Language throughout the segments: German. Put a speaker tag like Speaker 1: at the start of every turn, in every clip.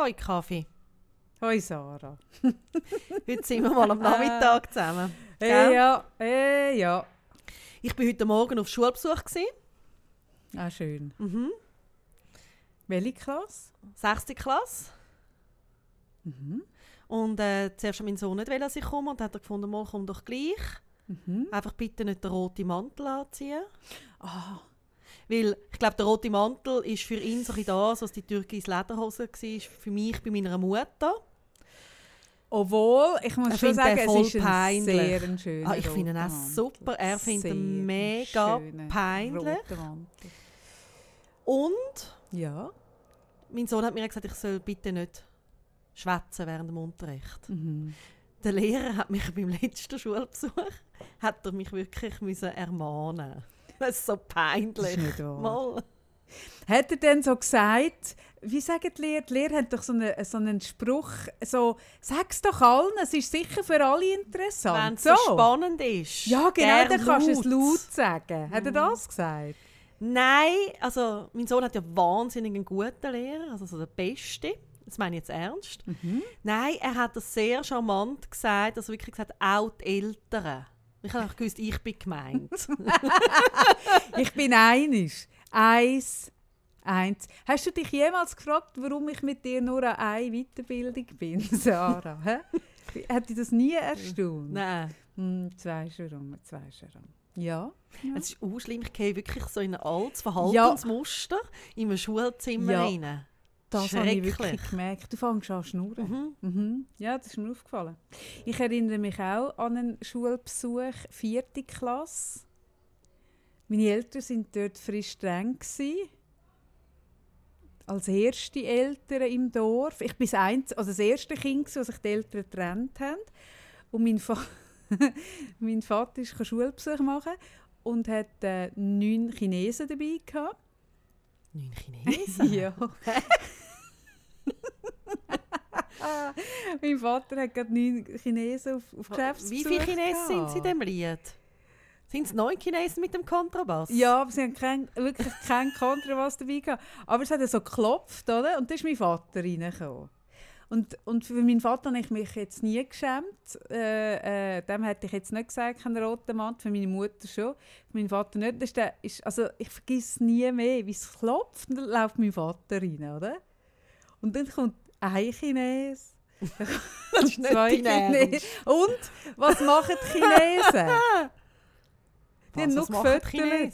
Speaker 1: Hoi Kaffee.
Speaker 2: Hoi Sarah.
Speaker 1: Heute sind wir mal am Nachmittag zusammen.
Speaker 2: Hey,
Speaker 1: Gell?
Speaker 2: ja, hey, ja.
Speaker 1: Ich war heute Morgen auf Schulbesuch. Gewesen.
Speaker 2: Ah, schön.
Speaker 1: Mhm.
Speaker 2: Welche Klasse?
Speaker 1: Sechste Klasse.
Speaker 2: Mhm.
Speaker 1: Und äh, zuerst mein Sohn nicht, dass ich komme. Und dann hat er gefunden, mal komm doch gleich.
Speaker 2: Mhm.
Speaker 1: Einfach bitte nicht den roten Mantel anziehen.
Speaker 2: Ah,
Speaker 1: Weil ich glaube, der rote Mantel ist für ihn so das, was die türkische Lederhose war, für mich bei meiner Mutter.
Speaker 2: obwohl, ich muss
Speaker 1: Ich
Speaker 2: schon sagen, es ist ein sehr ein schöner
Speaker 1: Ah, ich finde ihn auch super. Er findet ihn mega peinlich. Und
Speaker 2: Ja.
Speaker 1: mein Sohn hat mir gesagt, ich soll bitte nicht schwätzen während dem Unterricht.
Speaker 2: Mhm.
Speaker 1: Der Lehrer hat mich beim letzten Schulbesuch hat er mich wirklich müssen ermahnen. Das ist so peinlich.
Speaker 2: Das ist.
Speaker 1: Mal.
Speaker 2: Hat er denn so gesagt, wie sagen die Lehrer? Die Lehrer haben doch so einen, so einen Spruch, so, sag's doch allen, es ist sicher für alle
Speaker 1: Wenn
Speaker 2: interessant.
Speaker 1: es so spannend ist.
Speaker 2: Ja, genau, dann kannst du es
Speaker 1: laut. Mhm.
Speaker 2: laut sagen. Hat er das gesagt?
Speaker 1: Nein, also mein Sohn hat ja wahnsinnig einen guten Lehrer, also so der Beste. Das meine ich jetzt ernst.
Speaker 2: Mhm.
Speaker 1: Nein, er hat das sehr charmant gesagt, also wirklich gesagt, auch die Eltern. Ich habe gewusst, ich bin gemeint.
Speaker 2: Ich bin einig. Eins, eins. Hast du dich jemals gefragt, warum ich mit dir nur an eine Weiterbildung bin, Sarah? Hä? Hat dich das nie erstaunt?
Speaker 1: Nein,
Speaker 2: Hm, zwei schon rum, zwei schon rum. Ja.
Speaker 1: es ist auch schlimm. Ich gehe wirklich so in ein altes Verhaltensmuster in einem Schulzimmer
Speaker 2: Ja.
Speaker 1: rein.
Speaker 2: Das habe ich wirklich gemerkt. Du fängst an zu schnurren.
Speaker 1: Mhm.
Speaker 2: Mhm. Ja, das ist mir aufgefallen. Ich erinnere mich auch an einen Schulbesuch, vierte Klasse. Meine Eltern sind dort frisch streng. Als erste Eltern im Dorf. Ich bin das, einz also das erste Kind, das sich die Eltern getrennt haben. Und mein, Fa mein Vater ist Schulbesuch machen und hat äh, neun Chinesen dabei gehabt.
Speaker 1: Neun Chinesen?
Speaker 2: Ja. Mein Vater hat gerade neun Chinesen auf, auf Geschäftsbesuch
Speaker 1: Wie viele Chinesen sind sie in diesem Lied? Sind es neun Chinesen mit dem Kontrabass?
Speaker 2: Ja, aber sie haben kein, wirklich keinen Kontrabass dabei gehabt. Aber es hat so geklopft, oder? Und da ist mein Vater reingekommen. Und, und für meinen Vater habe ich mich jetzt nie geschämt. Äh, äh, dem hätte ich jetzt nicht gesagt, kein roter Mann. Für meine Mutter schon. Für meinen Vater nicht. Das ist der, ist, also ich vergesse nie mehr, wie es klopft. Und dann läuft mein Vater rein, oder? Und dann kommt ein Chines.
Speaker 1: Das ist nicht
Speaker 2: zwei Chinesen. Und was machen die Chinesen? Die haben nur
Speaker 1: machen die
Speaker 2: haben.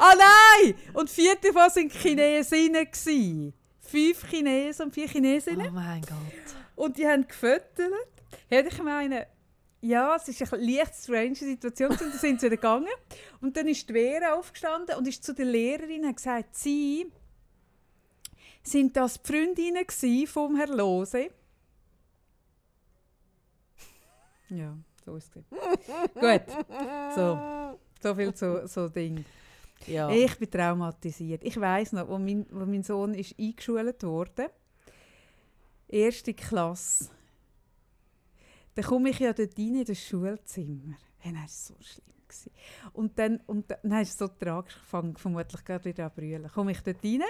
Speaker 2: Ah nein! Und vier davon waren Chinesinnen. gewesen. Fünf Chinesen und vier Chinesinnen.
Speaker 1: Oh mein Gott.
Speaker 2: Und die haben gefüttert. Hätte ich meine, ja, es ist eine leicht strange Situation. Und dann sind sie wieder gegangen. Und dann ist die Vera aufgestanden und ist zu der Lehrerin und hat gesagt, sie sind das die Freundinnen vom Herrn Lose. Ja, so ist es. Gut, so, so viel zu so Ding.
Speaker 1: Ja.
Speaker 2: Ich bin traumatisiert. Ich weiß noch, wo mein, wo mein Sohn ist eingeschult wurde, erste Klasse, dann komme ich ja dort rein in das Schulzimmer. Hey, das war so schlimm. Gewesen. Und dann, und dann es ist so tragisch, ich fange vermutlich gerade wieder an brüllen. Komme ich dort rein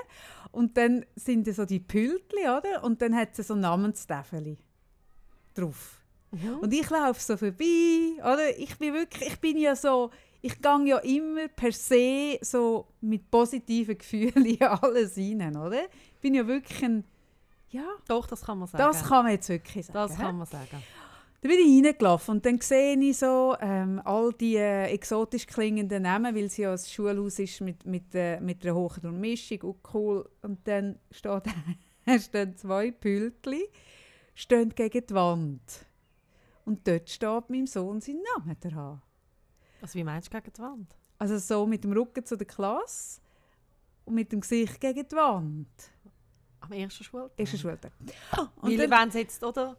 Speaker 2: und dann sind da so die Pültli, oder? Und dann hat sie so Namenstäfeli drauf.
Speaker 1: Mhm.
Speaker 2: Und ich laufe so vorbei, oder? Ich bin wirklich, ich bin ja so, ich gehe ja immer per se so mit positiven Gefühlen in alles rein, oder? Ich bin ja wirklich ein, ja,
Speaker 1: Doch, das kann man sagen.
Speaker 2: das kann man jetzt wirklich sagen.
Speaker 1: das kann man sagen.
Speaker 2: Dann bin ich reingelaufen und dann sehe ich so ähm, all die äh, exotisch klingenden Namen, weil es ja ein Schulhaus ist mit, mit, äh, mit einer hohen Durchmischung und cool. Und dann steht, stehen zwei Pültli, stehen gegen die Wand. Und dort steht meinem Sohn sein Name dran.
Speaker 1: Also wie meinst du gegen die Wand?
Speaker 2: Also so mit dem Rücken zu der Klasse und mit dem Gesicht gegen die Wand.
Speaker 1: Am ersten Schultag?
Speaker 2: Ist ein Schultag.
Speaker 1: Weil
Speaker 2: dann-
Speaker 1: wenn es jetzt, oder,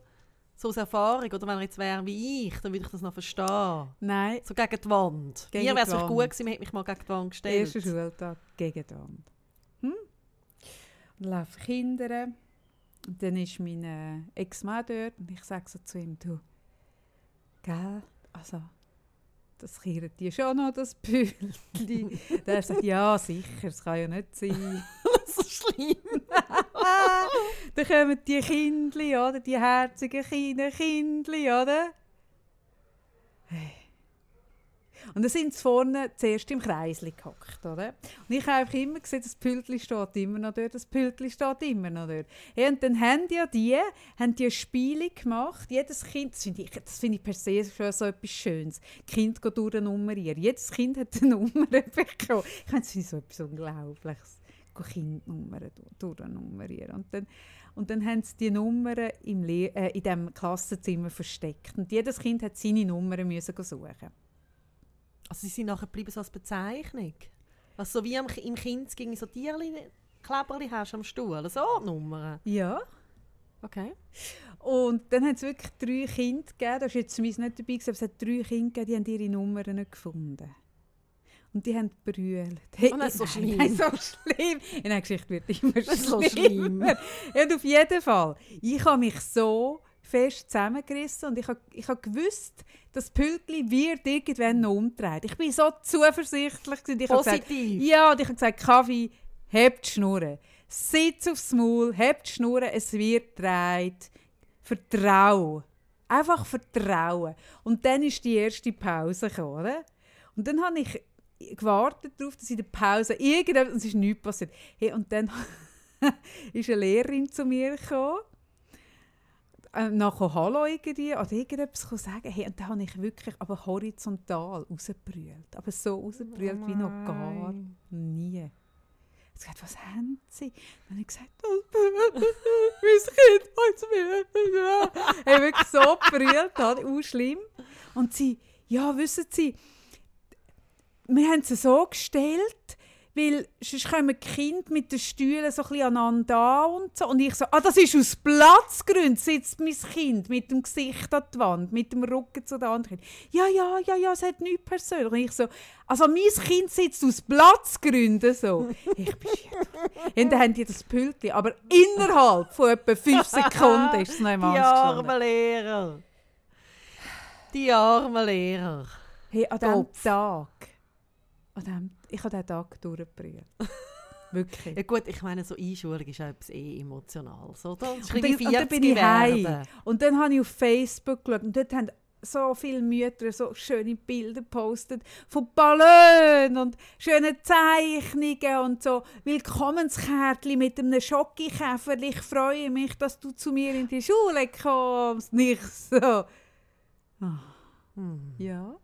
Speaker 1: so aus Erfahrung, oder wenn er jetzt wäre wie ich, dann würde ich das noch verstehen.
Speaker 2: Nein,
Speaker 1: So gegen die Wand.
Speaker 2: Gegen
Speaker 1: Mir wäre es gut gewesen, man hätte mich mal gegen die Wand gestellt.
Speaker 2: erster Schultag gegen die Wand. Hm? Dann laufen Kinder. Und dann ist mein äh, Ex-Mann dort und ich sage so zu ihm, du, gell, also, das kiert dir schon noch, das Pültli. Der sagt, ja, sicher, das kann ja nicht sein.
Speaker 1: so schlimm.
Speaker 2: dann kommen die Kindli, oder? Die herzigen kleinen Kindli, oder? Und dann sind sie vorne zuerst im Kreis gehockt, oder? Und ich habe immer gesehen, das Pültli steht immer noch dort, das Pültli steht immer noch dort. Ja, und dann haben ja die, haben die Spiele gemacht, jedes Kind, das finde ich, das find ich per se schon so etwas Schönes, Kind geht durchnummerieren. Jedes Kind hat eine Nummer bekommen. Ich finde, das finde so etwas Unglaubliches. Kindnummern durchnummerieren. Und dann, und dann haben sie die Nummern im Le äh, in diesem Klassenzimmer versteckt. Und jedes Kind hat seine Nummern müssen suchen.
Speaker 1: Also sie sind nachher geblieben so als Bezeichnung? Also so wie im, im Kind gegen so Tierli Kleberli hast am Stuhl, so Nummern?
Speaker 2: Ja.
Speaker 1: Okay.
Speaker 2: Und dann haben es wirklich drei Kinder gegeben, da war jetzt zumindest nicht dabei, aber es hat drei Kinder gegeben, die haben ihre Nummern nicht gefunden. Und die haben brüllt.
Speaker 1: Hey, oh, ist so schlimm.
Speaker 2: Nein, so schlimm. In der Geschichte wird immer
Speaker 1: ist so schlimm.
Speaker 2: und auf jeden Fall, ich habe mich so fest zusammengerissen und ich habe, ich habe gewusst, das Pültli wird irgendwann noch umdreht. Ich bin so zuversichtlich. Ich
Speaker 1: Positiv?
Speaker 2: Gesagt, ja, und ich habe gesagt, Kaffee, hebt die Schnurren. Sitz aufs Maul, hebt die Schnurren, es wird dreht. Vertrauen. Einfach vertrauen. Und dann ist die erste Pause gekommen? Und dann habe ich gewartet darauf, dass in der Pause irgendetwas, es ist nichts passiert. Hey, und dann ist eine Lehrerin zu mir gekommen, äh, nachher Hallo irgendwie, oder irgendetwas sagen. Hey, und dann habe ich wirklich aber horizontal rausgebrüllt. Aber so rausgebrüllt oh wie noch gar nie. Sie gesagt, was haben Sie? Dann habe ich gesagt, mein Kind hat mir. Ich wirklich so gebrüllt, auch schlimm. Und sie, ja, wissen Sie, wir haben sie so gestellt, weil sonst kommen die Kinder mit den Stühlen so ein bisschen aneinander an und so. Und ich so, ah, das ist aus Platzgründen, sitzt mein Kind mit dem Gesicht an die Wand, mit dem Rücken zu den anderen Kindern. Ja, ja, ja, ja, es hat nichts persönlich. Und ich so, also mein Kind sitzt aus Platzgründen so. Ich bin Und dann haben die das Pültchen, aber innerhalb von etwa fünf Sekunden ist es noch im
Speaker 1: Die armen Lehrer. Die armen Lehrer.
Speaker 2: Hey, an diesem Tag dem, ich habe diesen Tag durchgebrüllt. Wirklich.
Speaker 1: Ja gut, ich meine, so Einschulung ist etwas eh Emotionales, oder?
Speaker 2: Und, dann, und dann bin ich heim. Und dann habe ich auf Facebook geschaut und dort haben so viele Mütter so schöne Bilder gepostet von Ballon und schönen Zeichnungen und so Willkommenskärtchen mit einem Schokikäfer. Ich freue mich, dass du zu mir in die Schule kommst. Nicht so. Oh. Hm. Ja.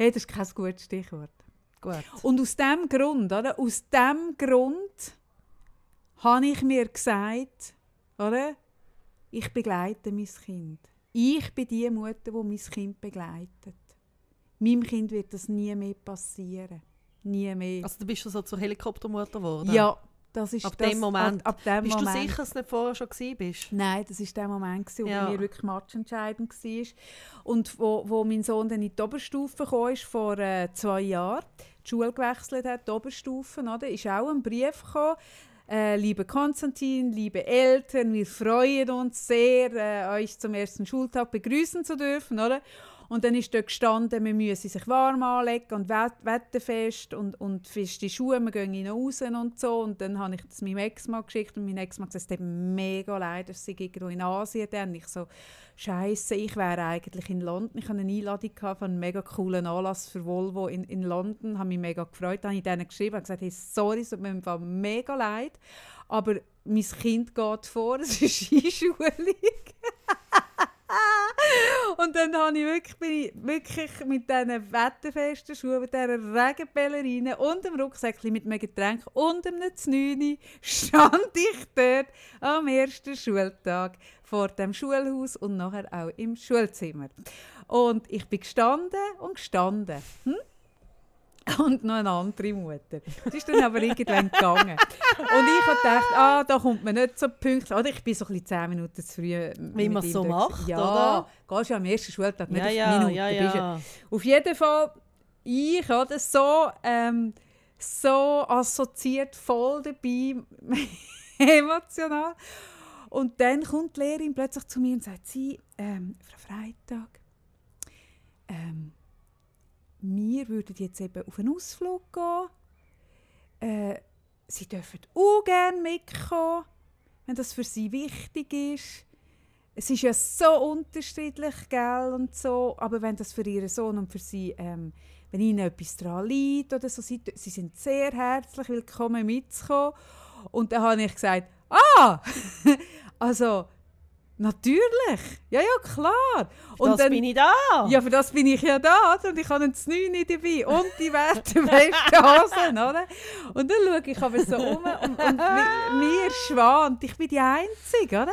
Speaker 2: Hey, das ist kein gutes Stichwort.
Speaker 1: Gut.
Speaker 2: Und aus diesem Grund, oder? Aus diesem Grund habe ich mir gesagt, oder? Ich begleite mein Kind. Ich bin die Mutter, die mein Kind begleitet. Meinem Kind wird das nie mehr passieren. Nie mehr.
Speaker 1: Also du bist schon so zur Helikoptermutter geworden?
Speaker 2: Ja, das ist
Speaker 1: ab
Speaker 2: das,
Speaker 1: dem Moment.
Speaker 2: Ab, ab dem
Speaker 1: bist
Speaker 2: Moment.
Speaker 1: du sicher, dass du nicht vorher schon gewesen bist?
Speaker 2: Nein, das war der Moment, wo
Speaker 1: Ja.
Speaker 2: bei mir wirklich matchentscheidend war. Und wo, wo mein Sohn dann in die Oberstufe kam, ist vor äh, zwei Jahren, die Schule gewechselt hat, die Oberstufe, oder, ist auch ein Brief gekommen, äh, liebe Konstantin, liebe Eltern, wir freuen uns sehr, äh, euch zum ersten Schultag begrüßen zu dürfen, oder? Und dann ist dort gestanden, wir müssen sich warm anlegen und wet wetterfest und, und feste Schuhe, wir gehen rein raus und so. Und dann habe ich das meinem Ex-Mann geschickt und mein Ex-Mann gesagt, es tut mega leid, dass sie irgendwo in Asien dann. Ich so, Scheiße, ich wäre eigentlich in London. Ich hatte eine Einladung von einem mega coolen Anlass für Volvo in, in London. habe mich mega gefreut. Dann habe ich denen geschrieben und gesagt, hey, sorry, es tut mir Fall mega leid, aber mein Kind geht vor, es ist Einschulung. und dann habe ich wirklich, bin ich wirklich mit diesen wetterfesten Schuhen, mit dieser Regenballerine und dem Rucksäckchen mit einem Getränk und einem Znüni stand ich dort am ersten Schultag vor dem Schulhaus und nachher auch im Schulzimmer. Und ich bin gestanden und gestanden. Hm? Und noch eine andere Mutter. Das ist dann aber irgendwann gegangen. Und ich habe gedacht, ah, da kommt man nicht so pünktlich. Oder ich bin so ein bisschen zehn Minuten zu früh.
Speaker 1: Wie man es so macht,
Speaker 2: ja,
Speaker 1: oder?
Speaker 2: gehst ja am ersten Schultag nicht
Speaker 1: Ja,
Speaker 2: auf
Speaker 1: ja,
Speaker 2: Minuten.
Speaker 1: ja, ja.
Speaker 2: Auf jeden Fall, ich oder so, ähm, so assoziiert, voll dabei, emotional. Und dann kommt die Lehrerin plötzlich zu mir und sagt, sie, ähm, Frau Freitag, ähm, wir würden jetzt eben auf einen Ausflug gehen. Äh, sie dürfen auch gerne mitkommen, wenn das für sie wichtig ist. Es ist ja so unterschiedlich, gell, und so, aber wenn das für ihren Sohn und für sie, ähm, wenn ihnen etwas daran liegt oder so, sie, sie sind sehr herzlich willkommen mitzukommen. Und dann habe ich gesagt, ah, also natürlich, ja, ja, klar.
Speaker 1: Und das
Speaker 2: dann,
Speaker 1: bin ich da.
Speaker 2: ja, für das bin ich ja da, oder? Und ich habe das 9 nicht dabei und die Werte besten Hosen, oder? Und dann schaue ich aber so um und, und mi- mir schwant, ich bin die Einzige, oder?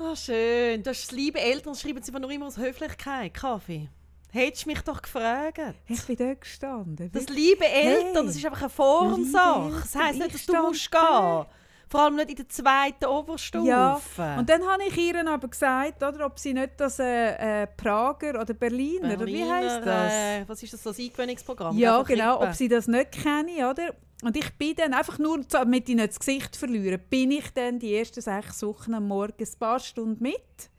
Speaker 1: Ah, schön. Das ist liebe Eltern, schreiben sie einfach nur immer aus Höflichkeit. Kaffee. Hättest du mich doch gefragt.
Speaker 2: Ich bin dort gestanden.
Speaker 1: Das liebe Eltern,
Speaker 2: Hey.
Speaker 1: das ist einfach eine Formsache. Das heisst nicht, dass du musst gehen. Vor allem nicht in der zweiten Oberstufe.
Speaker 2: Ja, Und dann habe ich ihr aber gesagt, oder, ob sie nicht das äh, äh, Prager oder Berliner, oder wie heisst das?
Speaker 1: Äh, was ist das, so ein Eingewöhnungsprogramm?
Speaker 2: Ja, genau,
Speaker 1: kippen.
Speaker 2: ob sie das nicht kenne, oder? Und ich bin dann einfach nur, damit ich nicht das Gesicht verliere, bin ich dann die ersten sechs Wochen am Morgen ein paar Stunden mit.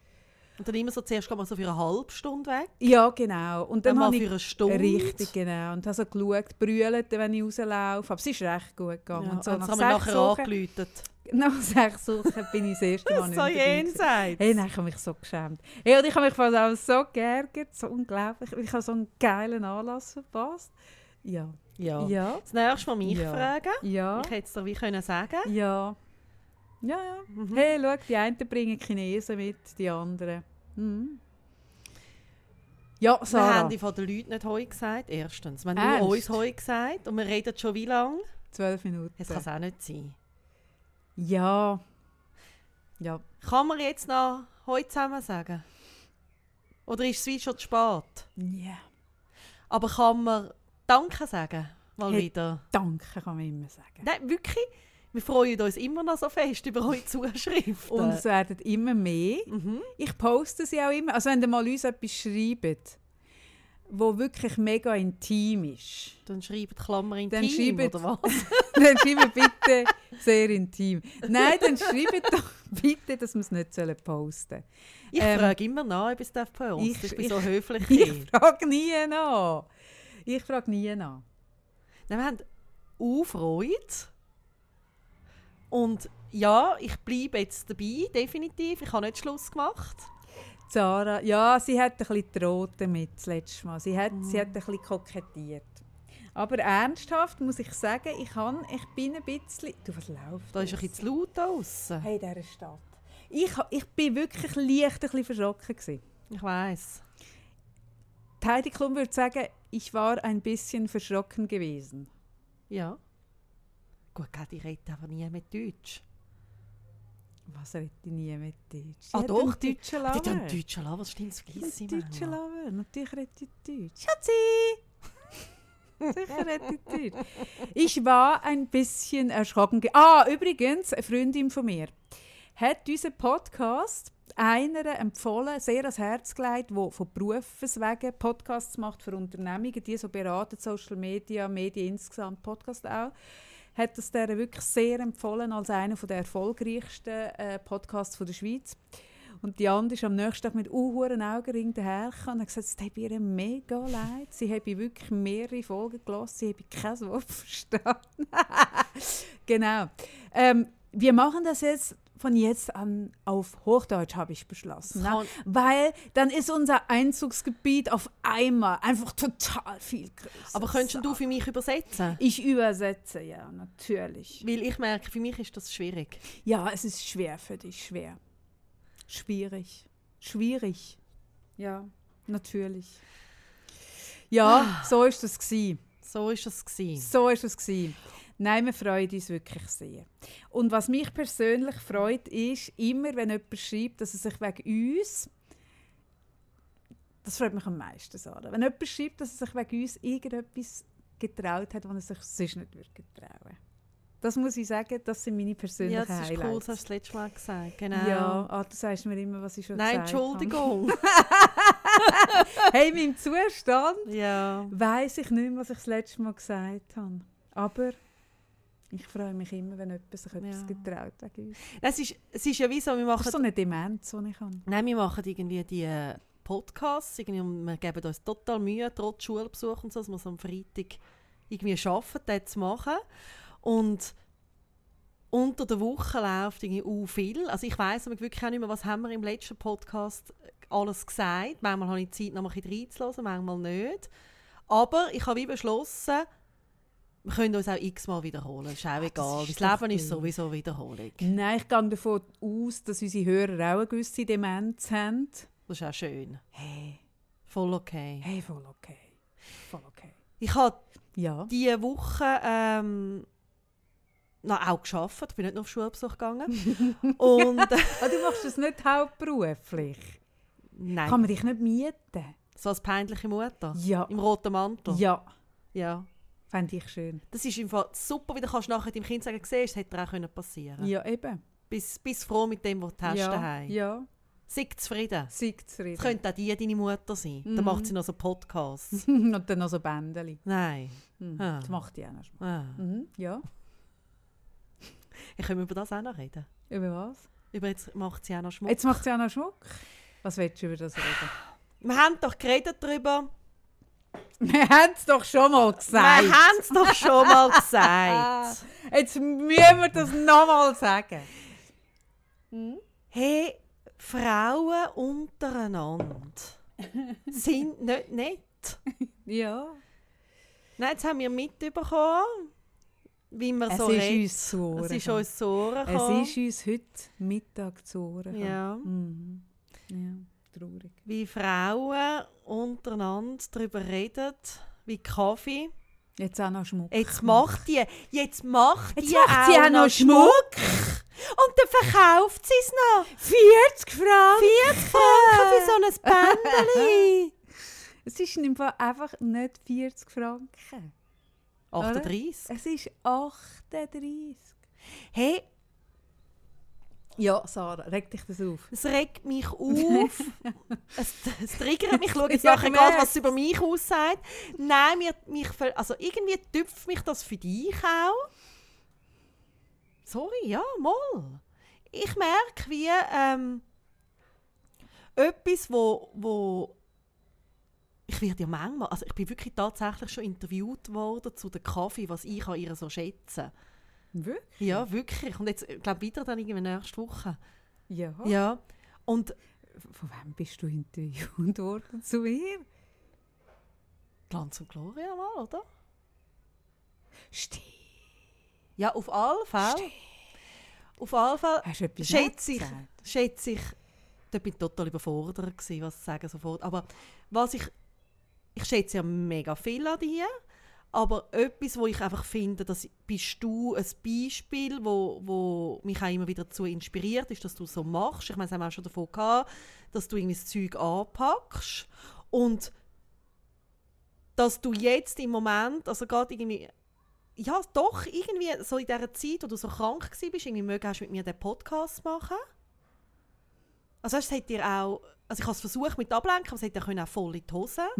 Speaker 1: Und dann immer so, zuerst geht man so für eine halbe Stunde weg,
Speaker 2: Ja, genau. Und
Speaker 1: dann
Speaker 2: dann habe
Speaker 1: für eine Stunde.
Speaker 2: Richtig, genau. Und habe so geschaut, brüllt, wenn ich rauslaufe. Aber es ist recht gut gegangen.
Speaker 1: Ja,
Speaker 2: und so
Speaker 1: und
Speaker 2: nach
Speaker 1: das haben wir nachher
Speaker 2: Wochen,
Speaker 1: angeläutet.
Speaker 2: nach sechs Wochen bin ich das erste Mal nicht
Speaker 1: so jenseits.
Speaker 2: Hey, nein, ich habe mich so geschämt. Hey, und ich habe mich fast auch so geärgert, so unglaublich. Ich habe so einen geilen Anlass verpasst. Ja.
Speaker 1: Ja.
Speaker 2: Ja.
Speaker 1: Das nächste Mal mich
Speaker 2: Ja.
Speaker 1: fragen.
Speaker 2: Ja.
Speaker 1: Ich hätte es dir wie können sagen
Speaker 2: Ja. Ja, ja.
Speaker 1: Mhm.
Speaker 2: Hey, schau, die einen bringen Chinesen mit, die anderen. Mhm. Ja,
Speaker 1: Wir
Speaker 2: Sarah.
Speaker 1: haben von den Leuten nicht Heu gesagt, erstens. Wir haben nur uns Heu gesagt und wir reden schon wie lange?
Speaker 2: Zwölf Minuten.
Speaker 1: Jetzt kann es auch nicht sein.
Speaker 2: Ja. Ja.
Speaker 1: Kann man jetzt noch Heu zusammen sagen? Oder ist es wie schon zu spät?
Speaker 2: Ja.
Speaker 1: Aber kann man Danke sagen? Mal
Speaker 2: Hey.
Speaker 1: wieder.
Speaker 2: Danke, kann man immer sagen.
Speaker 1: Nein, wirklich. Wir freuen uns immer noch so fest über eure Zuschriften.
Speaker 2: Und es werden immer mehr.
Speaker 1: mhm.
Speaker 2: Ich poste sie auch immer. Also wenn ihr mal uns etwas schreibt, wo wirklich mega intim ist,
Speaker 1: Dann schreibt Klammer in
Speaker 2: Dann schreibt-
Speaker 1: oder was?
Speaker 2: dann schreibt bitte sehr intim. Nein, dann schreibt doch bitte, dass wir es nicht sollen posten
Speaker 1: Ich
Speaker 2: Ähm,
Speaker 1: frage immer nach, ob es darf bei uns.
Speaker 2: ich-
Speaker 1: Ich, bin so höflich.
Speaker 2: Ich frage nie nach. Ich frage nie nach.
Speaker 1: Nein, wir haben auch Freude. Und ja, ich bleibe jetzt dabei, definitiv. Ich habe nicht Schluss gemacht.
Speaker 2: Sarah, ja, sie hat ein bisschen gedroht damit das letzte Mal. Sie hat,
Speaker 1: Mhm.
Speaker 2: sie hat ein bisschen kokettiert. Aber ernsthaft muss ich sagen, ich, kann, ich bin ein bisschen... Du, was läuft?
Speaker 1: Da ist ein bisschen zu laut draussen.
Speaker 2: Hey, in dieser Stadt. Ich, ich bin wirklich leicht ein bisschen verschrocken. Gewesen.
Speaker 1: Ich weiß.
Speaker 2: Heidi Klum würde sagen, ich war ein bisschen verschrocken gewesen.
Speaker 1: Ja. Gut, gell, die redet aber nie mit Deutsch.
Speaker 2: Was redet ich nie mit Deutsch?
Speaker 1: Ah,
Speaker 2: hat
Speaker 1: doch,
Speaker 2: einen
Speaker 1: die-
Speaker 2: deutschen
Speaker 1: Die
Speaker 2: Lover.
Speaker 1: tun Deutsch lassen, was stimmt, das vergiss ich
Speaker 2: Deutsche. Lover, natürlich redet ich Deutsch. Schatzi! Sicher redet ich Deutsch. Ich war ein bisschen erschrocken. Ah, übrigens, eine Freundin von mir hat unseren Podcast einer empfohlen, sehr ans Herz gelegt, die von Berufswegen Podcasts macht für Unternehmungen, die so beraten, Social Media, Medien insgesamt, Podcast auch. Hat das der wirklich sehr empfohlen als einer der erfolgreichsten äh, Podcasts von der Schweiz. Und die andere ist am nächsten Tag mit unhuren Augenring dahergekommen und hat gesagt, es tut ihr mega leid. Sie habe wirklich mehrere Folgen gelesen, sie habe kein Wort verstanden. genau. Ähm, wir machen das jetzt von jetzt an auf Hochdeutsch, habe ich beschlossen. Ne? Weil dann ist unser Einzugsgebiet auf einmal einfach total viel größer.
Speaker 1: Aber könntest du für mich übersetzen?
Speaker 2: Ich übersetze, ja, natürlich.
Speaker 1: Weil ich merke, für mich ist das schwierig.
Speaker 2: Ja, es ist schwer für dich, schwer. Schwierig. Schwierig. Ja, natürlich. Ja, so ist das gsi.
Speaker 1: So ist es gewesen.
Speaker 2: So ist es gsi. Nein, wir freuen uns wirklich sehr. Und was mich persönlich freut, ist immer, wenn jemand schreibt, dass er sich wegen uns das freut mich am meisten, Sarah. Wenn jemand schreibt, dass er sich wegen uns irgendetwas getraut hat, was er sich sonst nicht würde getrauen. Das muss ich sagen, das sind meine persönlichen
Speaker 1: Ja, das ist cool,
Speaker 2: Highlights.
Speaker 1: das hast du das letzte Mal gesagt. Genau.
Speaker 2: Ja, ah, du sagst mir immer, was ich schon
Speaker 1: Nein,
Speaker 2: gesagt habe.
Speaker 1: Entschuldigung.
Speaker 2: Hey, meinem Zustand
Speaker 1: ja.
Speaker 2: weiß ich nicht mehr, was ich das letzte Mal gesagt habe. Aber ich freue mich immer, wenn jemand sich etwas
Speaker 1: Ja.
Speaker 2: getraut wegen uns.
Speaker 1: Es ist, es ist ja wie so, wir
Speaker 2: Das ist
Speaker 1: machen,
Speaker 2: so eine Demenz, die ich habe.
Speaker 1: nein, wir machen irgendwie die äh, Podcasts irgendwie, und wir geben uns total Mühe, trotz Schulbesuch und so, dass wir es am Freitag irgendwie schaffen, das zu machen. Und unter der Woche läuft irgendwie auch viel. Also ich weiss aber wirklich auch nicht mehr, was haben wir im letzten Podcast alles gesagt. Manchmal habe ich Zeit, noch mal ein bisschen reinzuhören, manchmal nicht. Aber ich habe wie beschlossen, wir können uns auch x-mal wiederholen. Ist auch egal.
Speaker 2: ist
Speaker 1: Das Leben ist sowieso Wiederholung.
Speaker 2: Nein, ich gehe davon aus, dass unsere Hörer auch eine gewisse Demenz haben.
Speaker 1: Das ist auch schön.
Speaker 2: Hey,
Speaker 1: Voll okay.
Speaker 2: hey, voll okay. Voll okay.
Speaker 1: Ich habe
Speaker 2: Ja.
Speaker 1: diese Woche ähm, noch auch geschafft. Ich bin nicht noch auf Schulbesuch gegangen. Und äh,
Speaker 2: Ah, du machst das nicht hauptberuflich.
Speaker 1: nein,
Speaker 2: Kann man dich nicht mieten?
Speaker 1: so als peinliche Mutter.
Speaker 2: Ja.
Speaker 1: Im roten Mantel.
Speaker 2: Ja,
Speaker 1: ja.
Speaker 2: Fände ich schön.
Speaker 1: Das ist im Fall super, wie du kannst nachher deinem Kind sagen, siehst, das hätte auch können passieren
Speaker 2: Ja, eben.
Speaker 1: Bist, bist froh mit dem, was du hast
Speaker 2: ja,
Speaker 1: daheim.
Speaker 2: ja.
Speaker 1: Sei zufrieden.
Speaker 2: Sei zufrieden.
Speaker 1: könnte auch die deine Mutter sein. Dann
Speaker 2: Mhm.
Speaker 1: macht sie noch so Podcasts.
Speaker 2: Und dann noch so Bändeli.
Speaker 1: Nein.
Speaker 2: Mhm.
Speaker 1: Ah.
Speaker 2: Das macht die auch noch.
Speaker 1: Ah.
Speaker 2: Mhm. Ja.
Speaker 1: Ich können wir über das auch noch reden.
Speaker 2: Über was?
Speaker 1: Über jetzt macht sie auch noch Schmuck.
Speaker 2: Jetzt macht sie auch noch Schmuck. Was willst du über das reden?
Speaker 1: Wir haben doch geredet darüber.
Speaker 2: Wir haben es doch schon mal gesagt.
Speaker 1: Wir haben es doch schon mal gesagt.
Speaker 2: Jetzt müssen wir das nochmal sagen.
Speaker 1: Hey, Frauen untereinander sind nicht nett.
Speaker 2: Ja.
Speaker 1: Nein, jetzt haben wir mitbekommen, wie man
Speaker 2: Es
Speaker 1: so
Speaker 2: ist
Speaker 1: redet.
Speaker 2: uns zu Ohren
Speaker 1: Es ist uns zu Ohren
Speaker 2: Es
Speaker 1: gekommen.
Speaker 2: ist uns heute Mittag zu Ohren gekommen.
Speaker 1: Ja.
Speaker 2: Mhm. Ja, traurig.
Speaker 1: wie Frauen untereinander darüber reden, wie Kaffee.
Speaker 2: Jetzt auch noch Schmuck.
Speaker 1: Jetzt macht die, jetzt macht
Speaker 2: Jetzt
Speaker 1: die
Speaker 2: macht
Speaker 1: auch
Speaker 2: die auch noch Schmuck.
Speaker 1: Und dann verkauft sie es noch.
Speaker 2: 40 Franken!
Speaker 1: 40 Franken für so ein Bändeli.
Speaker 2: Es ist im Fall einfach nicht 40 Franken.
Speaker 1: 38.
Speaker 2: Es ist 38.
Speaker 1: Hey,
Speaker 2: Ja, Sarah, reg dich das auf.
Speaker 1: es regt mich auf. es, es triggert mich. Ich schaue jetzt
Speaker 2: Ja,
Speaker 1: nachher
Speaker 2: ich
Speaker 1: gerade, was es über mich aussagt. Nein, mir, mich, also irgendwie tüpft mich das für dich auch. Sorry, ja, mal. Ich merke, wie ähm, etwas, wo, wo ich werde ja manchmal, also ich bin wirklich tatsächlich schon interviewt worden zu der Kaffee, was ich an ihr so schätze.
Speaker 2: Wirklich?
Speaker 1: Ja, wirklich. Und jetzt, ich glaube, wieder dann irgendwie nächste Woche.
Speaker 2: Ja.
Speaker 1: Ja. Und
Speaker 2: Von wem bist du interviewt worden zu mir?
Speaker 1: Glanz und Gloria mal, oder?
Speaker 2: Stimmt.
Speaker 1: Ja, auf alle Fälle. Auf alle Fälle
Speaker 2: Hast du etwas
Speaker 1: schätze ich, schätze ich, da bin ich total überfordert gewesen, was zu sagen sofort. Aber was ich, ich schätze ja mega viel an dir, aber etwas, wo ich einfach finde, das bist du ein Beispiel, wo, wo mich auch immer wieder dazu inspiriert, ist, dass du so machst. Ich meine, es haben auch schon davon gehabt, dass du irgendwie das Zeug anpackst und dass du jetzt im Moment, also gerade irgendwie ja, doch, irgendwie so in dieser Zeit, wo du so krank warst, irgendwie mögen mit mir den Podcast machen. Also es hat dir auch, also ich habe es versucht mit Ablenken, aber es hätte ja können auch voll in die Hose.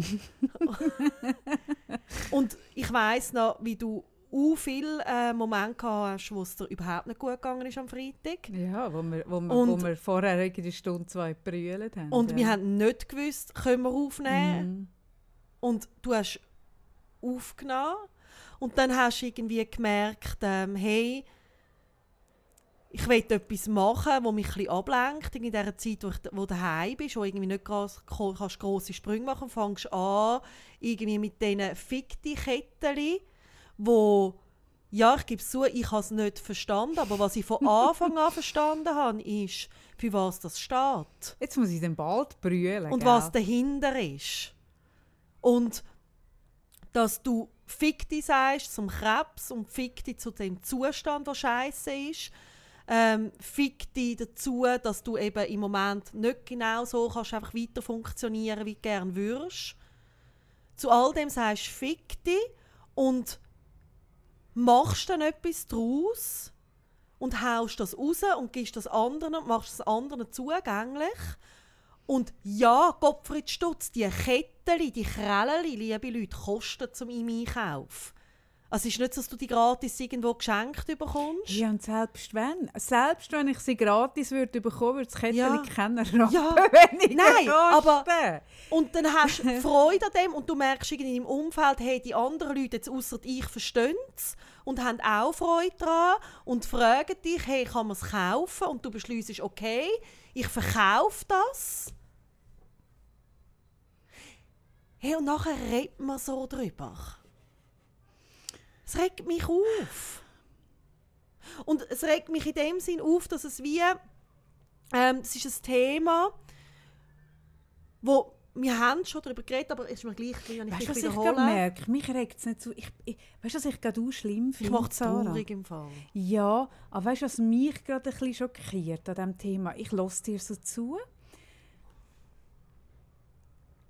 Speaker 1: Und ich weiss noch, wie du auch viele äh, Momente hast, wo es dir überhaupt nicht gut gegangen ist am Freitag.
Speaker 2: Ja, wo wir, wo wir,
Speaker 1: Und-
Speaker 2: wo wir vorher eine Stunde, zwei brüllt haben.
Speaker 1: Und
Speaker 2: ja.
Speaker 1: wir haben nicht gewusst, können wir aufnehmen.
Speaker 2: Mhm.
Speaker 1: Und du hast aufgenommen und dann hast du irgendwie gemerkt, ähm, hey, ich will etwas machen, das mich ein bisschen ablenkt in dieser Zeit, wo, ich, wo du daheim bist, wo irgendwie nicht gross, kannst grosse Sprünge machen und fängst an, irgendwie mit diesen Fikti-Kettchen, wo, ja, ich gebe es zu, ich habe es nicht verstanden, aber was ich von Anfang an verstanden habe, ist, für was das steht
Speaker 2: Jetzt muss ich dann bald brüllen.
Speaker 1: und
Speaker 2: gell?
Speaker 1: was dahinter ist. Und dass du Fikti sagst zum Krebs und Fikti zu dem Zustand, der scheiße ist. Ähm, Fikti dazu, dass du eben im Moment nicht genau so kannst einfach weiter funktionieren, wie du gerne würdest. Zu all dem sagst du Fikti und machst dann etwas daraus und haust das raus und gibst das anderen und machst das anderen zugänglich. Und ja, Gottfried Stutz, die Kettchen, die Krellen, liebe Leute, kosten zum Einkauf. Also es ist nicht dass du die gratis irgendwo geschenkt bekommst.
Speaker 2: Ja, und selbst wenn, selbst wenn ich sie gratis würde bekommen, würde das Kettchen
Speaker 1: Ja.
Speaker 2: kennen
Speaker 1: Ja.
Speaker 2: weniger
Speaker 1: Nein, aber-. Und dann hast du Freude an dem und du merkst in deinem Umfeld, hey, die anderen Leute, jetzt ausser ich, verstehen es und haben auch Freude daran und fragen dich, hey, kann man es kaufen? Und du beschließt, okay, ich verkaufe das. Hey, und nachher redet man so drüber. Es regt mich auf. Und es regt mich in dem Sinn auf, dass es wie, ähm, es ist ein Thema, wo wir haben schon darüber geredet, aber es ist mir gleich, wenn ich
Speaker 2: Weißt was ich gerade
Speaker 1: wiederhole.
Speaker 2: merke? Mich regt es nicht so. Ich, ich, weißt du, was ich gerade auch schlimm
Speaker 1: Ich
Speaker 2: finde?
Speaker 1: mache es
Speaker 2: Sarah?
Speaker 1: traurig im Fall.
Speaker 2: Ja, aber weißt du, was mich gerade ein bisschen schockiert an diesem Thema? Ich lasse dir so zu.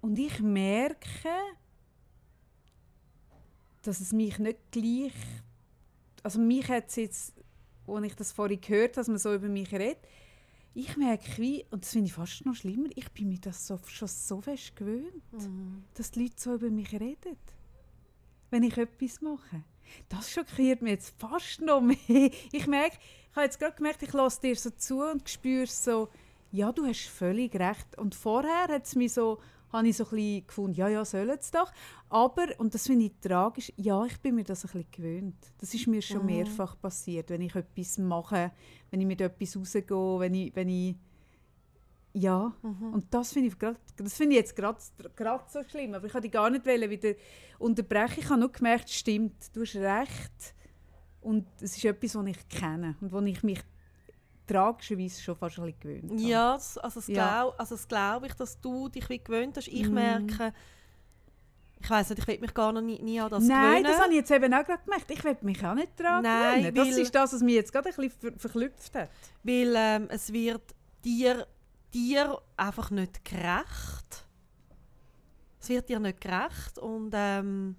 Speaker 2: Und ich merke, dass es mich nicht gleich. Also, mich hat es jetzt, als ich das vorhin gehört habe, dass man so über mich redet, ich merke, wie, und das finde ich fast noch schlimmer, ich bin mir das so, schon so fest gewöhnt, dass die Leute so über mich reden, wenn ich etwas mache. Das schockiert mich jetzt fast noch mehr. Ich merke, ich habe jetzt gerade gemerkt, ich lasse dir so zu und spüre so, ja, du hast völlig recht. Und vorher hat es mich so, habe ich so ein bisschen gefunden, ja, ja, sollen es doch. Aber, und das finde ich tragisch, ja, ich bin mir das ein bisschen gewöhnt. Das ist mir schon
Speaker 1: Mhm.
Speaker 2: mehrfach passiert, wenn ich etwas mache, wenn ich mit etwas rausgehe, wenn ich, wenn ich ja,
Speaker 1: Mhm.
Speaker 2: und das finde ich, grad- das finde ich jetzt gerade so schlimm. Aber ich wollte dich gar nicht wieder unterbrechen. Ich habe nur gemerkt, stimmt, du hast recht. Und es ist etwas, das ich kenne und wo ich mich tragischerweise schon fast ein bisschen gewöhnt habe.
Speaker 1: Ja, das, also das
Speaker 2: Ja.
Speaker 1: glaube also das glaub ich, dass du dich wie gewöhnt hast. Ich
Speaker 2: Mhm.
Speaker 1: merke, ich weiß nicht, ich will mich gar noch nie, nie an das
Speaker 2: Nein,
Speaker 1: gewöhnen.
Speaker 2: das habe ich jetzt eben auch gerade gemerkt. Ich will mich auch nicht daran
Speaker 1: Nein,
Speaker 2: gewöhnen. Das
Speaker 1: weil-
Speaker 2: ist das, was mich jetzt gerade ein bisschen ver verklüpft hat.
Speaker 1: Weil ähm, es wird dir, dir einfach nicht gerecht. Es wird dir nicht gerecht und ähm,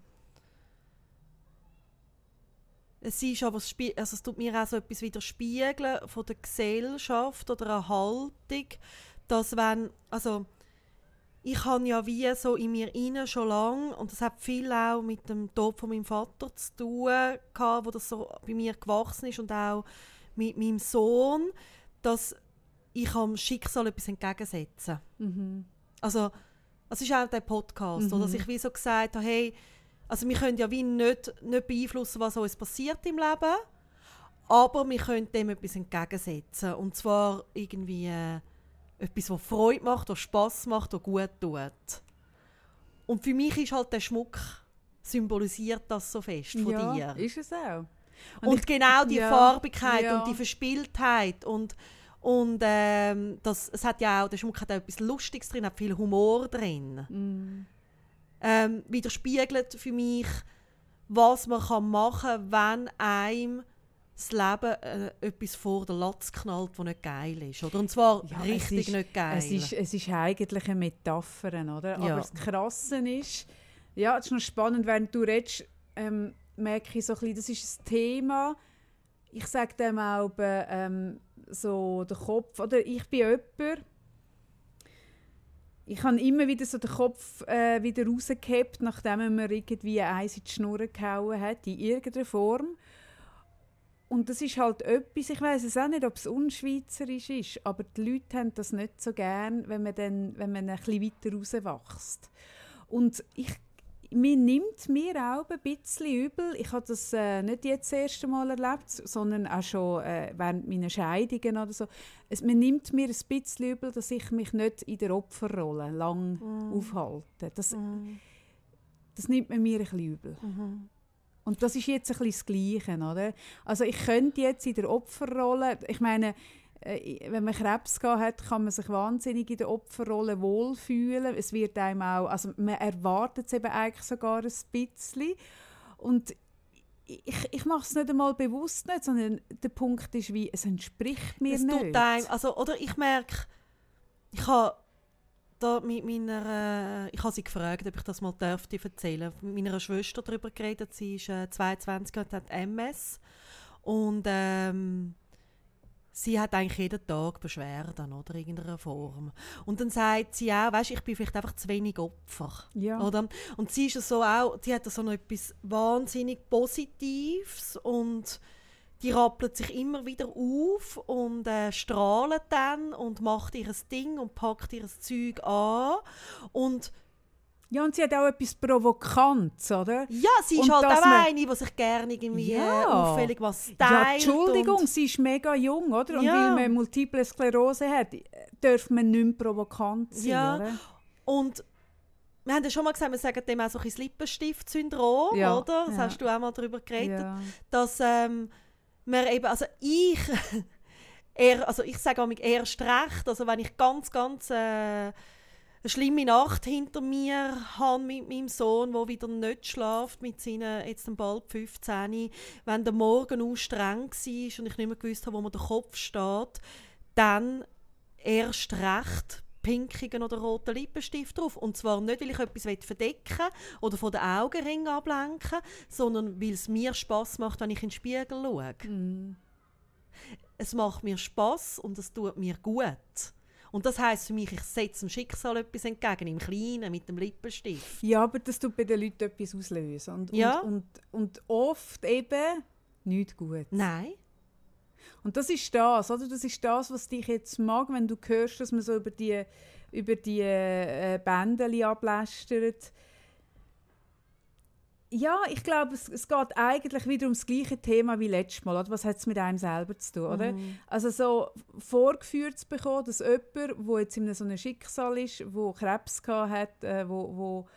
Speaker 1: es ist aber, also es tut mir auch so etwas widerspiegeln von der Gesellschaft oder einer Haltung, dass wenn, also ich habe ja wie so in mir inne schon lange und das hat viel auch mit dem Tod von meinem Vater zu tun gehabt, wo das so bei mir gewachsen ist und auch mit meinem Sohn, dass ich am Schicksal etwas entgegensetzen.
Speaker 2: Mhm.
Speaker 1: Also, es ist auch der Podcast,
Speaker 2: Mhm.
Speaker 1: oder? dass ich wie so gesagt habe, hey, also wir können ja wie nicht, nicht beeinflussen, was uns passiert im Leben, aber wir können dem etwas entgegensetzen. Und zwar irgendwie äh, etwas, was Freude macht, was Spass macht, was gut tut. Und für mich ist halt der Schmuck symbolisiert das so fest von
Speaker 2: ja,
Speaker 1: dir.
Speaker 2: ist es auch.
Speaker 1: Und,
Speaker 2: ich-
Speaker 1: genau die
Speaker 2: ja,
Speaker 1: Farbigkeit
Speaker 2: ja.
Speaker 1: und die Verspieltheit und, und ähm, das, es hat ja auch, der Schmuck hat auch etwas Lustiges drin, hat viel Humor drin.
Speaker 2: Mhm.
Speaker 1: Ähm, widerspiegelt für mich, was man kann machen kann, wenn einem das Leben äh, etwas vor der Latz knallt, das nicht geil ist. Oder? Und zwar
Speaker 2: Ja,
Speaker 1: richtig
Speaker 2: ist-
Speaker 1: nicht geil.
Speaker 2: Es ist, es ist eigentlich eine Metapher, oder?
Speaker 1: Ja.
Speaker 2: Aber das Krasse ist, ja, es ist noch spannend, während du redest, ähm, merke ich so ein bisschen, das ist ein Thema, ich sage dem auch ähm, so der Kopf, oder ich bin jemand, ich habe immer wieder so den Kopf äh, wieder rausgehabt, nachdem mir irgendwie eins in die Schnur gehauen hat, in irgendeiner Form. Und das ist halt etwas, ich weiß es auch nicht, ob es unschweizerisch ist, aber die Leute haben das nicht so gern, wenn man, dann, wenn man ein bisschen weiter rauswächst. Und ich, mir nimmt mir auch ein bisschen übel, ich habe das äh, nicht jetzt das erste Mal erlebt, sondern auch schon äh, während meiner Scheidungen oder so. Es, mir nimmt mir ein bisschen übel, dass ich mich nicht in der Opferrolle lang
Speaker 1: Mm.
Speaker 2: aufhalte. Das,
Speaker 1: Mhm.
Speaker 2: das nimmt man mir ein bisschen übel.
Speaker 1: Mhm.
Speaker 2: Und das ist jetzt ein bisschen das Gleiche, oder? Also ich könnte jetzt in der Opferrolle, ich meine, wenn man Krebs gehabt hat, kann man sich wahnsinnig in der Opferrolle wohlfühlen. Es wird einem auch, also man erwartet es eben eigentlich sogar ein bisschen. Und ich, ich mache es nicht einmal bewusst nicht, sondern der Punkt ist wie, es entspricht mir
Speaker 1: es
Speaker 2: nicht.
Speaker 1: tut einem, also, oder ich merke, ich habe da mit meiner, äh, ich habe sie gefragt, ob ich das mal dürfte erzählen. Mit meiner Schwester darüber geredet. Sie ist äh, 22 und hat MS und ähm, sie hat eigentlich jeden Tag Beschwerden oder irgendeiner Form. Und dann sagt sie auch, weißt, ich bin vielleicht einfach zu wenig Opfer.
Speaker 2: Ja.
Speaker 1: Oder? Und sie ist so auch, sie hat so noch etwas wahnsinnig Positives und die rappelt sich immer wieder auf und äh, strahlt dann und macht ihr Ding und packt ihr Zeug an und
Speaker 2: Ja, und sie hat auch etwas Provokantes, oder?
Speaker 1: ja, sie ist
Speaker 2: Und
Speaker 1: halt auch
Speaker 2: man-
Speaker 1: eine, die sich gerne irgendwie
Speaker 2: Ja.
Speaker 1: auffällig was stylt.
Speaker 2: Ja, Entschuldigung, sie ist mega jung, oder? Und
Speaker 1: Ja.
Speaker 2: weil man Multiple Sklerose hat, darf man nicht mehr provokant sein,
Speaker 1: Ja.
Speaker 2: oder?
Speaker 1: Und wir haben ja schon mal gesagt, wir sagen dem auch so ein Lippenstift-Syndrom,
Speaker 2: Ja,
Speaker 1: oder? Das
Speaker 2: ja.
Speaker 1: hast du auch mal darüber geredet. Dass ähm, man eben, also ich, eher, also ich sage auch erst recht, also wenn ich ganz, ganz äh, eine schlimme Nacht hinter mir habe mit meinem Sohn, der wieder nicht schläft, mit seinen jetzt bald 15, wenn der Morgen auch streng war und ich nicht mehr gewusst habe, wo mir der Kopf steht, dann erst recht pinkigen oder roten Lippenstift drauf. Und zwar nicht, weil ich etwas verdecken will oder von den Augenringen ablenken, sondern weil es mir Spaß macht, wenn ich in den Spiegel schaue.
Speaker 2: Mm.
Speaker 1: Es macht mir Spaß und es tut mir gut. Und das heißt für mich, ich setze dem Schicksal etwas entgegen, im Kleinen, mit dem Lippenstift.
Speaker 2: ja, aber das tut bei den Leuten etwas auslösen. Und,
Speaker 1: Ja.
Speaker 2: und, und, und oft eben nicht gut.
Speaker 1: Nein.
Speaker 2: Und das ist das, oder? Das ist das, was dich jetzt mag, wenn du hörst, dass man so über die, über die äh, Bändeli ablästert. Ja, ich glaube, es, es geht eigentlich wieder um das gleiche Thema wie letztes Mal. Oder? Was hat es mit einem selber zu tun? Oder?
Speaker 1: Mhm.
Speaker 2: Also so vorgeführt zu bekommen, dass jemand, der jetzt in so einem Schicksal ist, wo Krebs gehabt hat, äh, wo, wo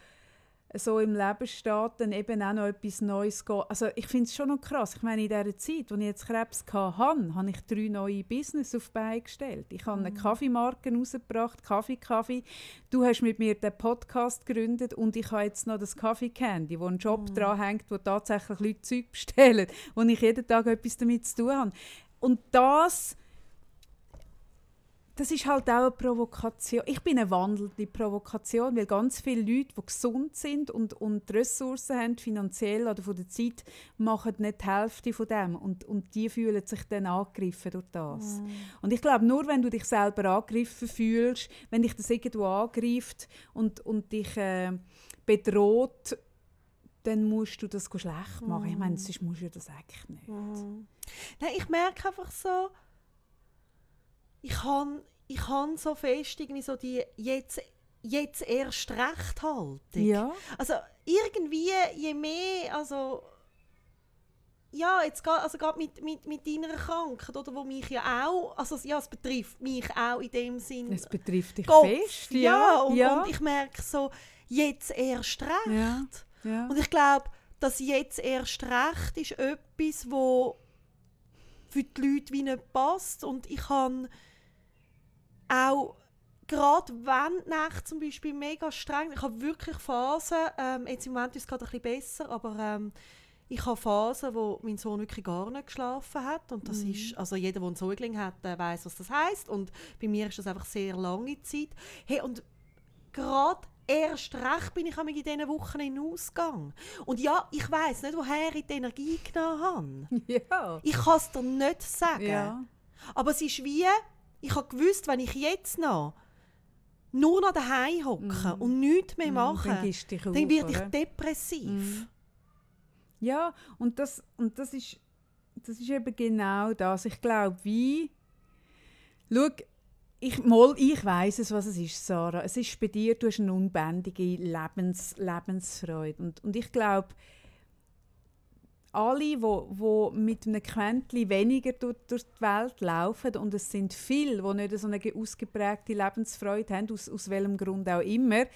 Speaker 2: so im Leben steht, dann eben auch noch etwas Neues geht. Also ich finde es schon noch krass. Ich meine, in dieser Zeit, als ich jetzt Krebs hatte, habe ich drei neue Business auf die Beine gestellt. Ich habe eine Kaffeemarke rausgebracht, Kaffee Kaffee. Du hast mit mir den Podcast gegründet und ich habe jetzt noch das Kaffee Candy, wo ein Job dran hängt, wo tatsächlich Leute Zeug bestellen, wo ich jeden Tag etwas damit zu tun habe. Und das das ist halt auch eine Provokation. Ich bin eine wandelnde Provokation, weil ganz viele Leute, die gesund sind und, und die Ressourcen haben, finanziell oder von der Zeit, machen nicht die Hälfte von dem. Und, und die fühlen sich dann angegriffen durch das. Und ich glaube, nur wenn du dich selber angegriffen fühlst, wenn dich das irgendwo angreift und, und dich äh, bedroht, dann musst du das schlecht machen. Ich meine, sonst musst du das echt nicht.
Speaker 1: Mhm. Nein, ich merke einfach so, ich habe ich han so fest irgendwie so die jetzt, jetzt erst recht Haltung.
Speaker 2: Ja.
Speaker 1: Also irgendwie, je mehr, also ja, jetzt geht, also mit, mit, mit deiner Krankheit, oder, wo mich ja auch, also ja, es betrifft mich auch in dem Sinn.
Speaker 2: Es betrifft dich
Speaker 1: Kopf,
Speaker 2: fest.
Speaker 1: ja, und,
Speaker 2: ja.
Speaker 1: und ich merke so, jetzt erst recht.
Speaker 2: Ja. ja.
Speaker 1: Und ich glaube, das jetzt erst recht ist etwas, wo für die Leute wie nicht passt. Und ich habe auch, gerade wenn die Nächte zum Beispiel mega streng ich habe wirklich Phasen, ähm, jetzt im Moment ist es gerade ein bisschen besser, aber ähm, ich habe Phasen, wo mein Sohn wirklich gar nicht geschlafen hat und das ist, also jeder, der einen Säugling hat, weiß, was das heißt und bei mir ist das einfach sehr lange Zeit. Hey, und gerade erst recht bin ich in diesen Wochen in den Ausgang. Und ja, ich weiß nicht, woher ich die Energie genommen habe.
Speaker 2: ja.
Speaker 1: Ich kann es dir nicht sagen.
Speaker 2: Ja.
Speaker 1: Aber es ist wie, ich habe gewusst, wenn ich jetzt noch nur noch daheim hocke und nichts mehr
Speaker 2: Mm,
Speaker 1: mache,
Speaker 2: dann dich
Speaker 1: dann
Speaker 2: auf,
Speaker 1: werde ich depressiv.
Speaker 2: Ja, und das, und das ist das ist eben genau das. Ich glaube, wie Schau, ich, mal, ich weiß es, was es ist, Sarah. Es ist bei dir, du hast eine unbändige Lebens, Lebensfreude. Und, und ich glaube, alle, die wo, wo mit einem Quäntchen weniger durch, durch die Welt laufen, und es sind viele, die nicht so eine ausgeprägte Lebensfreude haben, aus, aus welchem Grund auch immer,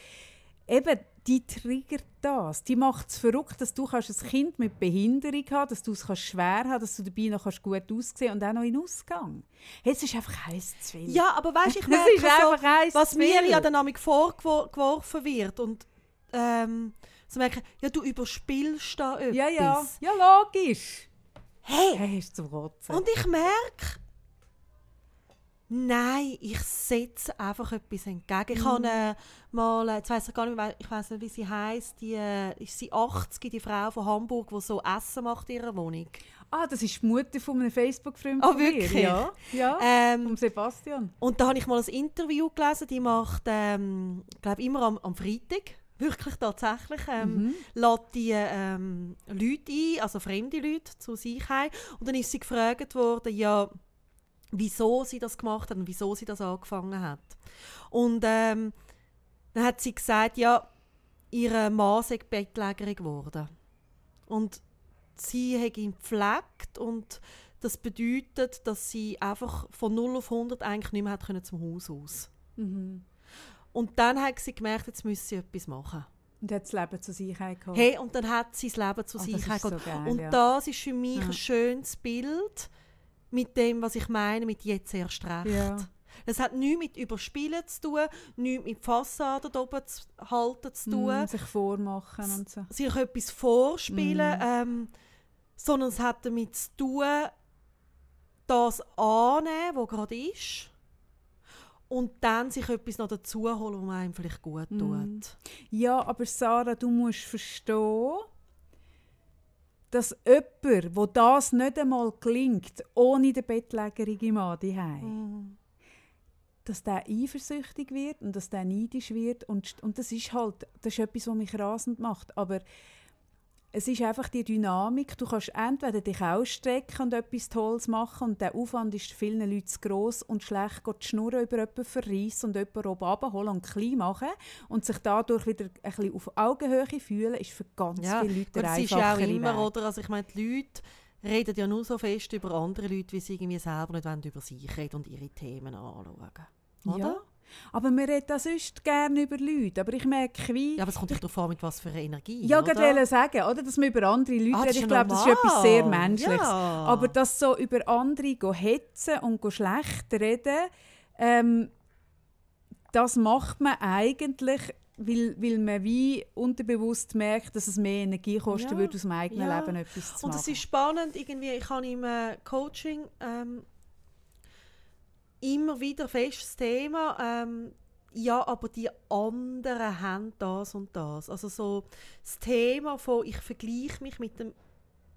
Speaker 2: eben, die triggert das. Die macht es verrückt, dass du kannst ein Kind mit Behinderung haben dass du es kannst schwer haben dass du dabei noch kannst gut aussehen und auch noch in Ausgang. Hey, es ist einfach heiß zu viel.
Speaker 1: Ja, aber weißt du, ich merke so, was mir ja dann vorgeworfen wird und ähm, so merke, ja, du überspielst da etwas.
Speaker 2: ja, ja. Ja, logisch.
Speaker 1: Hey,
Speaker 2: Hey, ist zum Rotzen.
Speaker 1: Und ich merke, nein, ich setze einfach etwas entgegen. Ich habe äh, mal, äh, jetzt weiss ich gar nicht, mehr, ich weiß nicht, wie sie heißt, die äh, ist sie 80, die Frau von Hamburg, die so Essen macht in ihrer Wohnung.
Speaker 2: Ah, das ist die Mutter von einem Facebook-Freund
Speaker 1: Ah,
Speaker 2: mir.
Speaker 1: wirklich?
Speaker 2: Ja, ja.
Speaker 1: Ähm,
Speaker 2: Vom Sebastian.
Speaker 1: und da habe ich mal ein Interview gelesen, die macht, ähm, glaube immer am, am Freitag, wirklich tatsächlich, ähm,
Speaker 2: Mhm.
Speaker 1: lädt die ähm, Leute ein, also fremde Leute, zu sich heim. Und dann ist sie gefragt worden, ja, wieso sie das gemacht hat und wieso sie das angefangen hat. Und ähm, dann hat sie gesagt, ja, ihre Mann sei Bettlägerin geworden. Und sie hat ihn gepflegt und das bedeutet, dass sie einfach von 0 auf 100 eigentlich nicht mehr hat können zum Haus aus.
Speaker 2: Mhm.
Speaker 1: Und dann hat sie gemerkt, jetzt müsse sie etwas machen.
Speaker 2: Und hat das Leben zu sich geholt.
Speaker 1: Hey, und dann hat sie das Leben zu
Speaker 2: Ah,
Speaker 1: sich
Speaker 2: ist so
Speaker 1: geholt.
Speaker 2: geil,
Speaker 1: Und
Speaker 2: ja.
Speaker 1: das ist für mich
Speaker 2: Ja.
Speaker 1: ein schönes Bild mit dem, was ich meine, mit jetzt erst recht.
Speaker 2: Ja.
Speaker 1: Das hat nichts mit Überspielen zu tun, nichts mit Fassaden oben zu halten zu tun,
Speaker 2: Mhm, sich vormachen und so.
Speaker 1: sich etwas vorspielen,
Speaker 2: Mhm.
Speaker 1: ähm, sondern es hat damit zu tun, das annehmen, was gerade ist, und dann sich etwas noch dazu holen, was einem vielleicht gut tut.
Speaker 2: Mhm. Ja, aber Sarah, du musst verstehen, dass jemand, wo das nicht einmal gelingt, ohne den bettlägerigen Mann daheim,
Speaker 1: Mhm.
Speaker 2: dass der eifersüchtig wird und dass der neidisch wird und, und das ist halt, das ist etwas, was mich rasend macht, aber es ist einfach die Dynamik, du kannst entweder dich ausstrecken und etwas Tolles machen und der Aufwand ist vielen Leuten zu gross und schlecht geht die Schnur über jemanden verreissen und jemanden oben runterholen und klein machen und sich dadurch wieder ein bisschen auf Augenhöhe fühlen, ist für ganz
Speaker 1: Ja,
Speaker 2: viele Leute der
Speaker 1: es ist ja auch immer,
Speaker 2: Weg.
Speaker 1: oder? Also ich meine, die Leute reden ja nur so fest über andere Leute, wie sie irgendwie selber nicht über sich reden und ihre Themen anschauen. Oder?
Speaker 2: Ja, aber wir reden auch sonst gerne über Leute, aber ich merke, wie...
Speaker 1: Ja, aber es kommt doch darauf an, mit was für einer Energie.
Speaker 2: Ja,
Speaker 1: oder?
Speaker 2: gerade wollte sagen, oder? dass man über andere Leute
Speaker 1: Ah, das
Speaker 2: redet. Ich glaube, das ist etwas sehr. Menschliches.
Speaker 1: Ja.
Speaker 2: Aber das so über andere go hetzen und go schlecht reden, ähm, das macht man eigentlich, weil, weil man wie unterbewusst merkt, dass es mehr Energie kosten
Speaker 1: Ja,
Speaker 2: würde, aus dem eigenen
Speaker 1: ja.
Speaker 2: Leben etwas zu
Speaker 1: Und
Speaker 2: machen.
Speaker 1: es ist spannend, irgendwie, ich habe im äh, Coaching ähm, immer wieder festes Thema, ähm, ja, aber die anderen haben das und das. Also so das Thema von, ich vergleiche mich mit dem,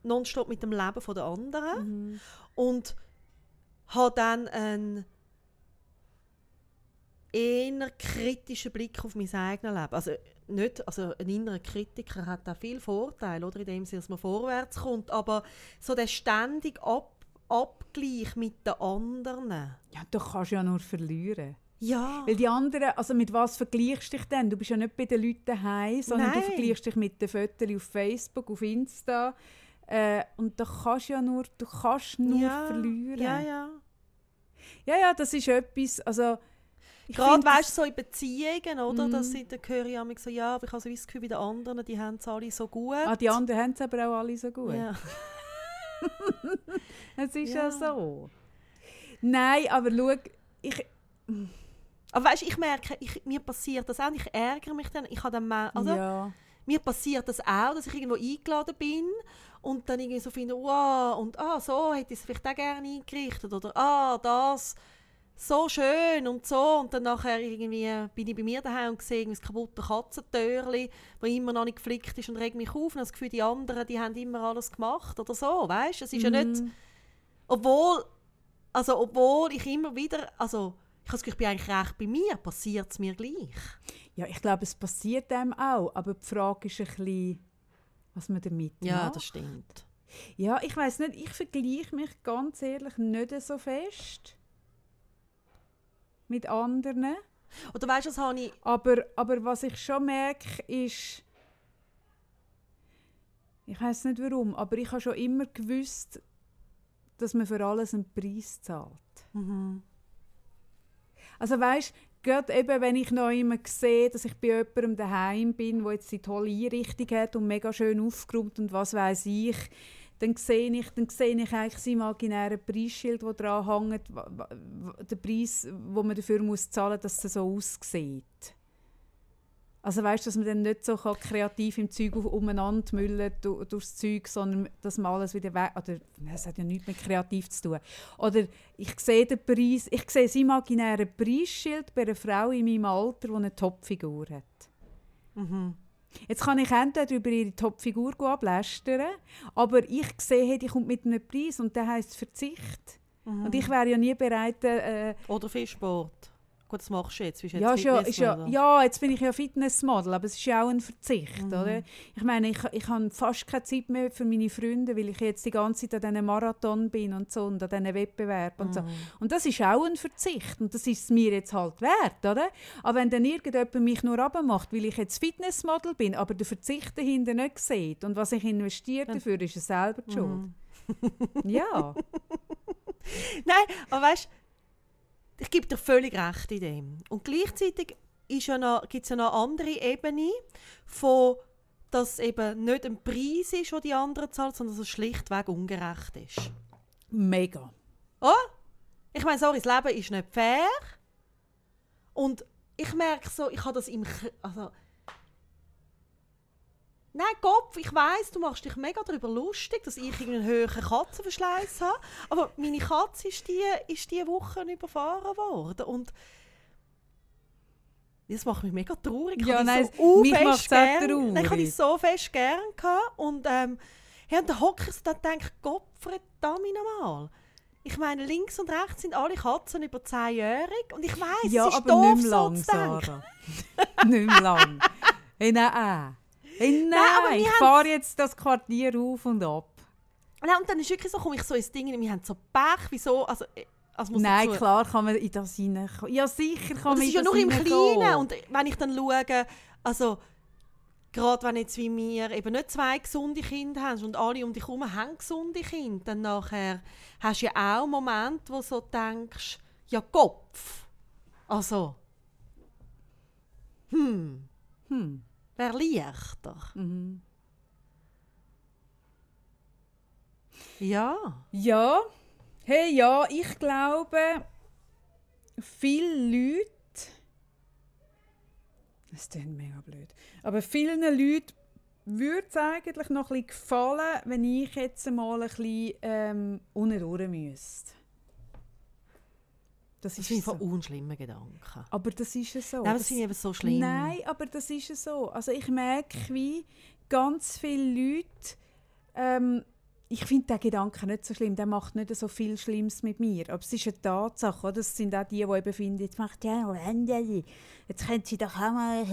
Speaker 1: nonstop mit dem Leben der anderen
Speaker 2: Mhm.
Speaker 1: und habe dann einen eher kritischen Blick auf mein eigenes Leben. Also nicht, also ein innerer Kritiker hat auch viel Vorteile, oder in dem Sinne, dass man vorwärts kommt, aber so der ständige Ab Abgleich mit den anderen.
Speaker 2: Ja, du kannst ja nur verlieren.
Speaker 1: Ja.
Speaker 2: Weil die anderen, also mit was vergleichst du dich denn? Du bist ja nicht bei den Leuten daheim, sondern
Speaker 1: Nein.
Speaker 2: du vergleichst dich mit den Fotos auf Facebook, auf Insta. Äh, und da kannst ja nur, du kannst nur
Speaker 1: ja.
Speaker 2: verlieren.
Speaker 1: Ja, ja.
Speaker 2: ja, ja, das ist etwas, also ich
Speaker 1: Gerade weißt du, so in Beziehungen, oder?
Speaker 2: Mhm.
Speaker 1: Dass sie, da höre ich manchmal so, ja, aber ich habe so das Gefühl, bei den anderen, die haben es alle so gut.
Speaker 2: Ah, die anderen haben es aber auch alle so gut.
Speaker 1: Ja.
Speaker 2: Es ist ja.
Speaker 1: Ja.
Speaker 2: so. Nein, aber schau, ich...
Speaker 1: Aber weißt, ich merke, ich, mir passiert das auch. Ich ärgere mich dann. Ich habe dann mal, also,
Speaker 2: ja.
Speaker 1: mir passiert das auch, dass ich irgendwo eingeladen bin und dann irgendwie so finde, wow, und ah, so hätte ich es vielleicht auch gerne eingerichtet oder ah, das so schön und so und dann nachher irgendwie bin ich bei mir daheim und sehe das kaputte Katzentürli, das immer noch nicht geflickt ist und regt mich auf und habe das Gefühl, die anderen, die haben immer alles gemacht oder so, weißt? Es ist ja nicht,
Speaker 2: Mhm.
Speaker 1: obwohl, also obwohl ich immer wieder, also ich habe das Gefühl, ich bin eigentlich recht bei mir, passiert es mir gleich.
Speaker 2: Ja, ich glaube, es passiert einem auch, aber die Frage ist ein bisschen, was man damit
Speaker 1: Ja,
Speaker 2: macht.
Speaker 1: das stimmt.
Speaker 2: Ja, ich weiß nicht, ich vergleiche mich ganz ehrlich nicht so fest mit anderen.
Speaker 1: Oder weißt du, das habe ich,
Speaker 2: Aber, aber was ich schon merke, ist, ich weiß nicht warum, aber ich habe schon immer gewusst, dass man für alles einen Preis zahlt.
Speaker 1: mhm.
Speaker 2: Also weißt, gerade eben, wenn ich noch immer sehe, dass ich bei jemandem daheim bin, wo jetzt die tolle Einrichtung hat und mega schön aufgeräumt und was weiß ich, dann sehe ich, dann sehe ich eigentlich das imaginäre Preisschild, das dran hängt, der Preis, wo man dafür muss zahlen, dass es so aussieht. Also weißt, dass man dann nicht so kreativ im Zeug umeinander müllen du, durchs Zeug, sondern dass man alles wieder weg... Oder, es hat ja nichts mit kreativ zu tun. Oder ich sehe den Preis, ich sehe das imaginäre Preisschild bei einer Frau in meinem Alter, die eine Topfigur hat.
Speaker 1: Mhm.
Speaker 2: Jetzt kann ich entweder über ihre Topfigur ablästern, aber ich sehe, hey, die kommt mit einem Preis und der heißt Verzicht.
Speaker 1: Mhm.
Speaker 2: Und ich wäre ja nie bereit, äh,
Speaker 1: Oder viel Sport. Gut, das machst du jetzt. Bist jetzt
Speaker 2: ja, ist ja, ist ja, ja, jetzt bin ich ja Fitnessmodel, aber es ist ja auch ein Verzicht,
Speaker 1: Mhm.
Speaker 2: oder? Ich meine, ich, ich habe fast keine Zeit mehr für meine Freunde, weil ich jetzt die ganze Zeit an diesem Marathon bin und so und an diesen Wettbewerben und so.
Speaker 1: Mhm.
Speaker 2: Und das ist auch ein Verzicht und das ist es mir jetzt halt wert, oder? Aber wenn dann irgendjemand mich nur abmacht, weil ich jetzt Fitnessmodel bin, aber der Verzicht dahinter nicht sieht und was ich investiert
Speaker 1: Dann-
Speaker 2: dafür, ist er selber die Schuld.
Speaker 1: Mhm.
Speaker 2: Ja.
Speaker 1: Nein, aber weißt ich gebe dir völlig recht in dem. Und gleichzeitig ist ja noch, gibt es ja noch eine andere Ebene, von, dass eben nicht ein Preis ist, den die anderen zahlen, sondern dass es schlichtweg ungerecht ist.
Speaker 2: Mega.
Speaker 1: Oh? Ich meine, sorry, das Leben ist nicht fair. Und ich merke so, ich habe das im... K- Also, Nein, Kopf, ich weiß, du machst dich mega darüber lustig, dass ich einen höheren Katzenverschleiß habe. Aber meine Katze ist die, ist die Woche überfahren worden. Und das macht mich mega traurig. Ich
Speaker 2: Ja, nein,
Speaker 1: so
Speaker 2: mich macht's auch
Speaker 1: gern- Nein, ich
Speaker 2: traurig.
Speaker 1: so fest gern gehabt. Und, ähm, ja, und dann hocke ich so da und denke, Gott, verdammt nochmal. Ich meine, links und rechts sind alle Katzen über 10-jährig. Und ich weiss,
Speaker 2: Ja,
Speaker 1: es ist
Speaker 2: aber
Speaker 1: doof,
Speaker 2: nicht mehr lang,
Speaker 1: so zu denken.
Speaker 2: Sarah. nicht mehr lang. Hey, nein. Hey, nein,
Speaker 1: wir
Speaker 2: ich fahre jetzt das Quartier auf und ab.
Speaker 1: Nein, und dann ist wirklich so, komme ich so ins Ding, wir haben so Pech, wieso, also, also
Speaker 2: Nein,
Speaker 1: dazu-
Speaker 2: klar kann man in das hineinkommen. Ja, sicher kann
Speaker 1: Und
Speaker 2: man
Speaker 1: das
Speaker 2: in
Speaker 1: ist ja
Speaker 2: das
Speaker 1: nur im. Kleinen. Und wenn ich dann schaue, also gerade wenn jetzt wie wir eben nicht zwei gesunde Kinder haben und alle um dich herum haben gesunde Kinder, dann nachher hast du ja auch Momente, wo du so denkst, ja Kopf. Also, hm,
Speaker 2: Hm.
Speaker 1: Wäre leichter.
Speaker 2: Mhm.
Speaker 1: Ja.
Speaker 2: Ja, hey, ja, ich glaube, viele Leute, das klingt mega blöd, aber vielen Leuten würde es eigentlich noch ein bisschen gefallen, wenn ich jetzt mal ein bisschen ähm, unten müsste. Das
Speaker 1: Das
Speaker 2: ist
Speaker 1: sind
Speaker 2: so.
Speaker 1: unschlimme Gedanken.
Speaker 2: Aber das ist ja so.
Speaker 1: Nein, aber
Speaker 2: Das-
Speaker 1: das sind eben so schlimm.
Speaker 2: Nein, aber das ist ja so. Also ich merke, wie ganz viele Leute. Ähm, ich finde den Gedanken nicht so schlimm. Der macht nicht so viel Schlimmes mit mir. Aber es ist eine Tatsache. Oder? Es sind auch die, die eben finden, jetzt macht ja Ende. Jetzt können sie doch auch.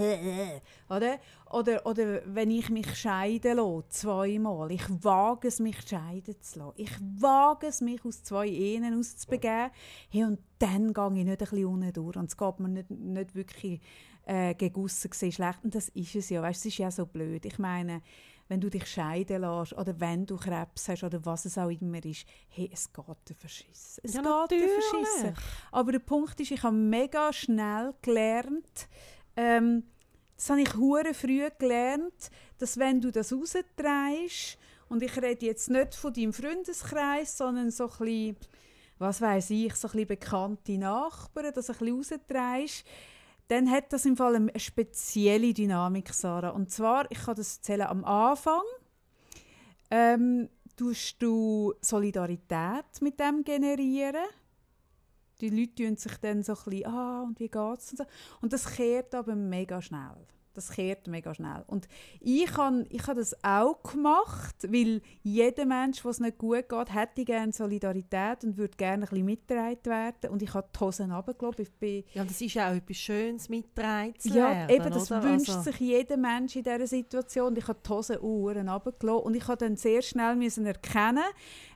Speaker 2: Oder? Oder, oder wenn ich mich scheiden lasse, zweimal. Ich wage es, mich scheiden zu lassen. Ich wage es, mich aus zwei Ehen auszubegeben. Hey, und dann gehe ich nicht ein bisschen unten durch. Und es geht mir nicht, nicht wirklich äh, gesehen schlecht. Und das ist es ja. Weißt, es ist ja so blöd. Ich meine, wenn du dich scheiden lässt oder wenn du Krebs hast oder was es auch immer ist, hey, es geht dir verschissen. Es
Speaker 1: Ja,
Speaker 2: geht dir verschissen. Aber der Punkt ist, ich habe mega schnell gelernt, ähm, das habe ich hure früh gelernt, dass wenn du das rausdrehst, und ich rede jetzt nicht von deinem Freundeskreis, sondern so ein bisschen, was weiß ich, so ein bisschen bekannte Nachbarn, dass du ein bisschen rausdrehst, dann hat das im Fall eine spezielle Dynamik, Sarah. Und zwar, ich kann das erzählen, am Anfang ähm, tust du Solidarität mit dem generieren. Die Leute tun sich dann so ein bisschen, ah, und wie geht's? Und, so. und das kehrt aber mega schnell. Das kehrt mega schnell. Und ich habe ich ha das auch gemacht, weil jeder Mensch, was nicht gut geht, hätte gerne Solidarität und würde gerne ein bisschen mitgetragen werden. Und ich habe die Hosen runtergelassen. Ich bin
Speaker 1: Ja, das ist ja auch etwas Schönes, mittragen zu
Speaker 2: ja,
Speaker 1: lernen,
Speaker 2: eben, das
Speaker 1: oder?
Speaker 2: wünscht
Speaker 1: Also-
Speaker 2: sich jeder Mensch in dieser Situation. Und Ich habe die Hosen Uhren runtergelassen und ich habe dann sehr schnell müssen erkennen,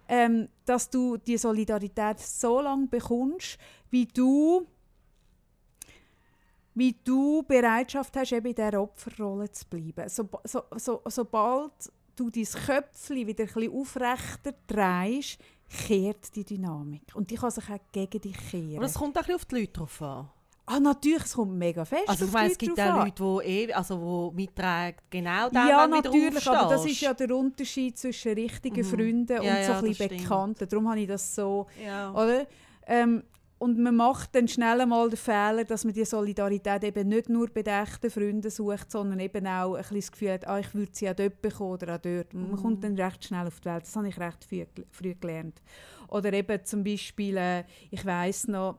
Speaker 2: ähm, dass du die Solidarität so lange bekommst, wie du wie du Bereitschaft hast, eben in dieser Opferrolle zu bleiben. So, so, so, sobald du dein Köpfchen wieder ein bisschen aufrechter drehst, kehrt die Dynamik. Und die kann sich auch gegen dich kehren.
Speaker 1: Aber es kommt auch ein bisschen auf die Leute drauf an.
Speaker 2: ah, natürlich, es kommt mega fest
Speaker 1: Also ich meine, es gibt auch. Leute, die eh, also wo mittragen, genau dann,
Speaker 2: Ja, natürlich, aber das ist ja der Unterschied zwischen richtigen
Speaker 1: Mhm.
Speaker 2: Freunden und
Speaker 1: Ja,
Speaker 2: so
Speaker 1: ja,
Speaker 2: ein bisschen
Speaker 1: das stimmt.
Speaker 2: Bekannten. Darum habe ich das so,
Speaker 1: Ja.
Speaker 2: oder? Ähm, und man macht dann schnell einmal den Fehler, dass man die Solidarität eben nicht nur bei echten Freunden sucht, sondern eben auch ein bisschen das Gefühl hat, ah, ich würde sie auch dort bekommen oder auch dort. Man
Speaker 1: Mhm.
Speaker 2: kommt dann recht schnell auf die Welt. Das habe ich recht früh, früh gelernt. Oder eben zum Beispiel, äh, ich weiß noch,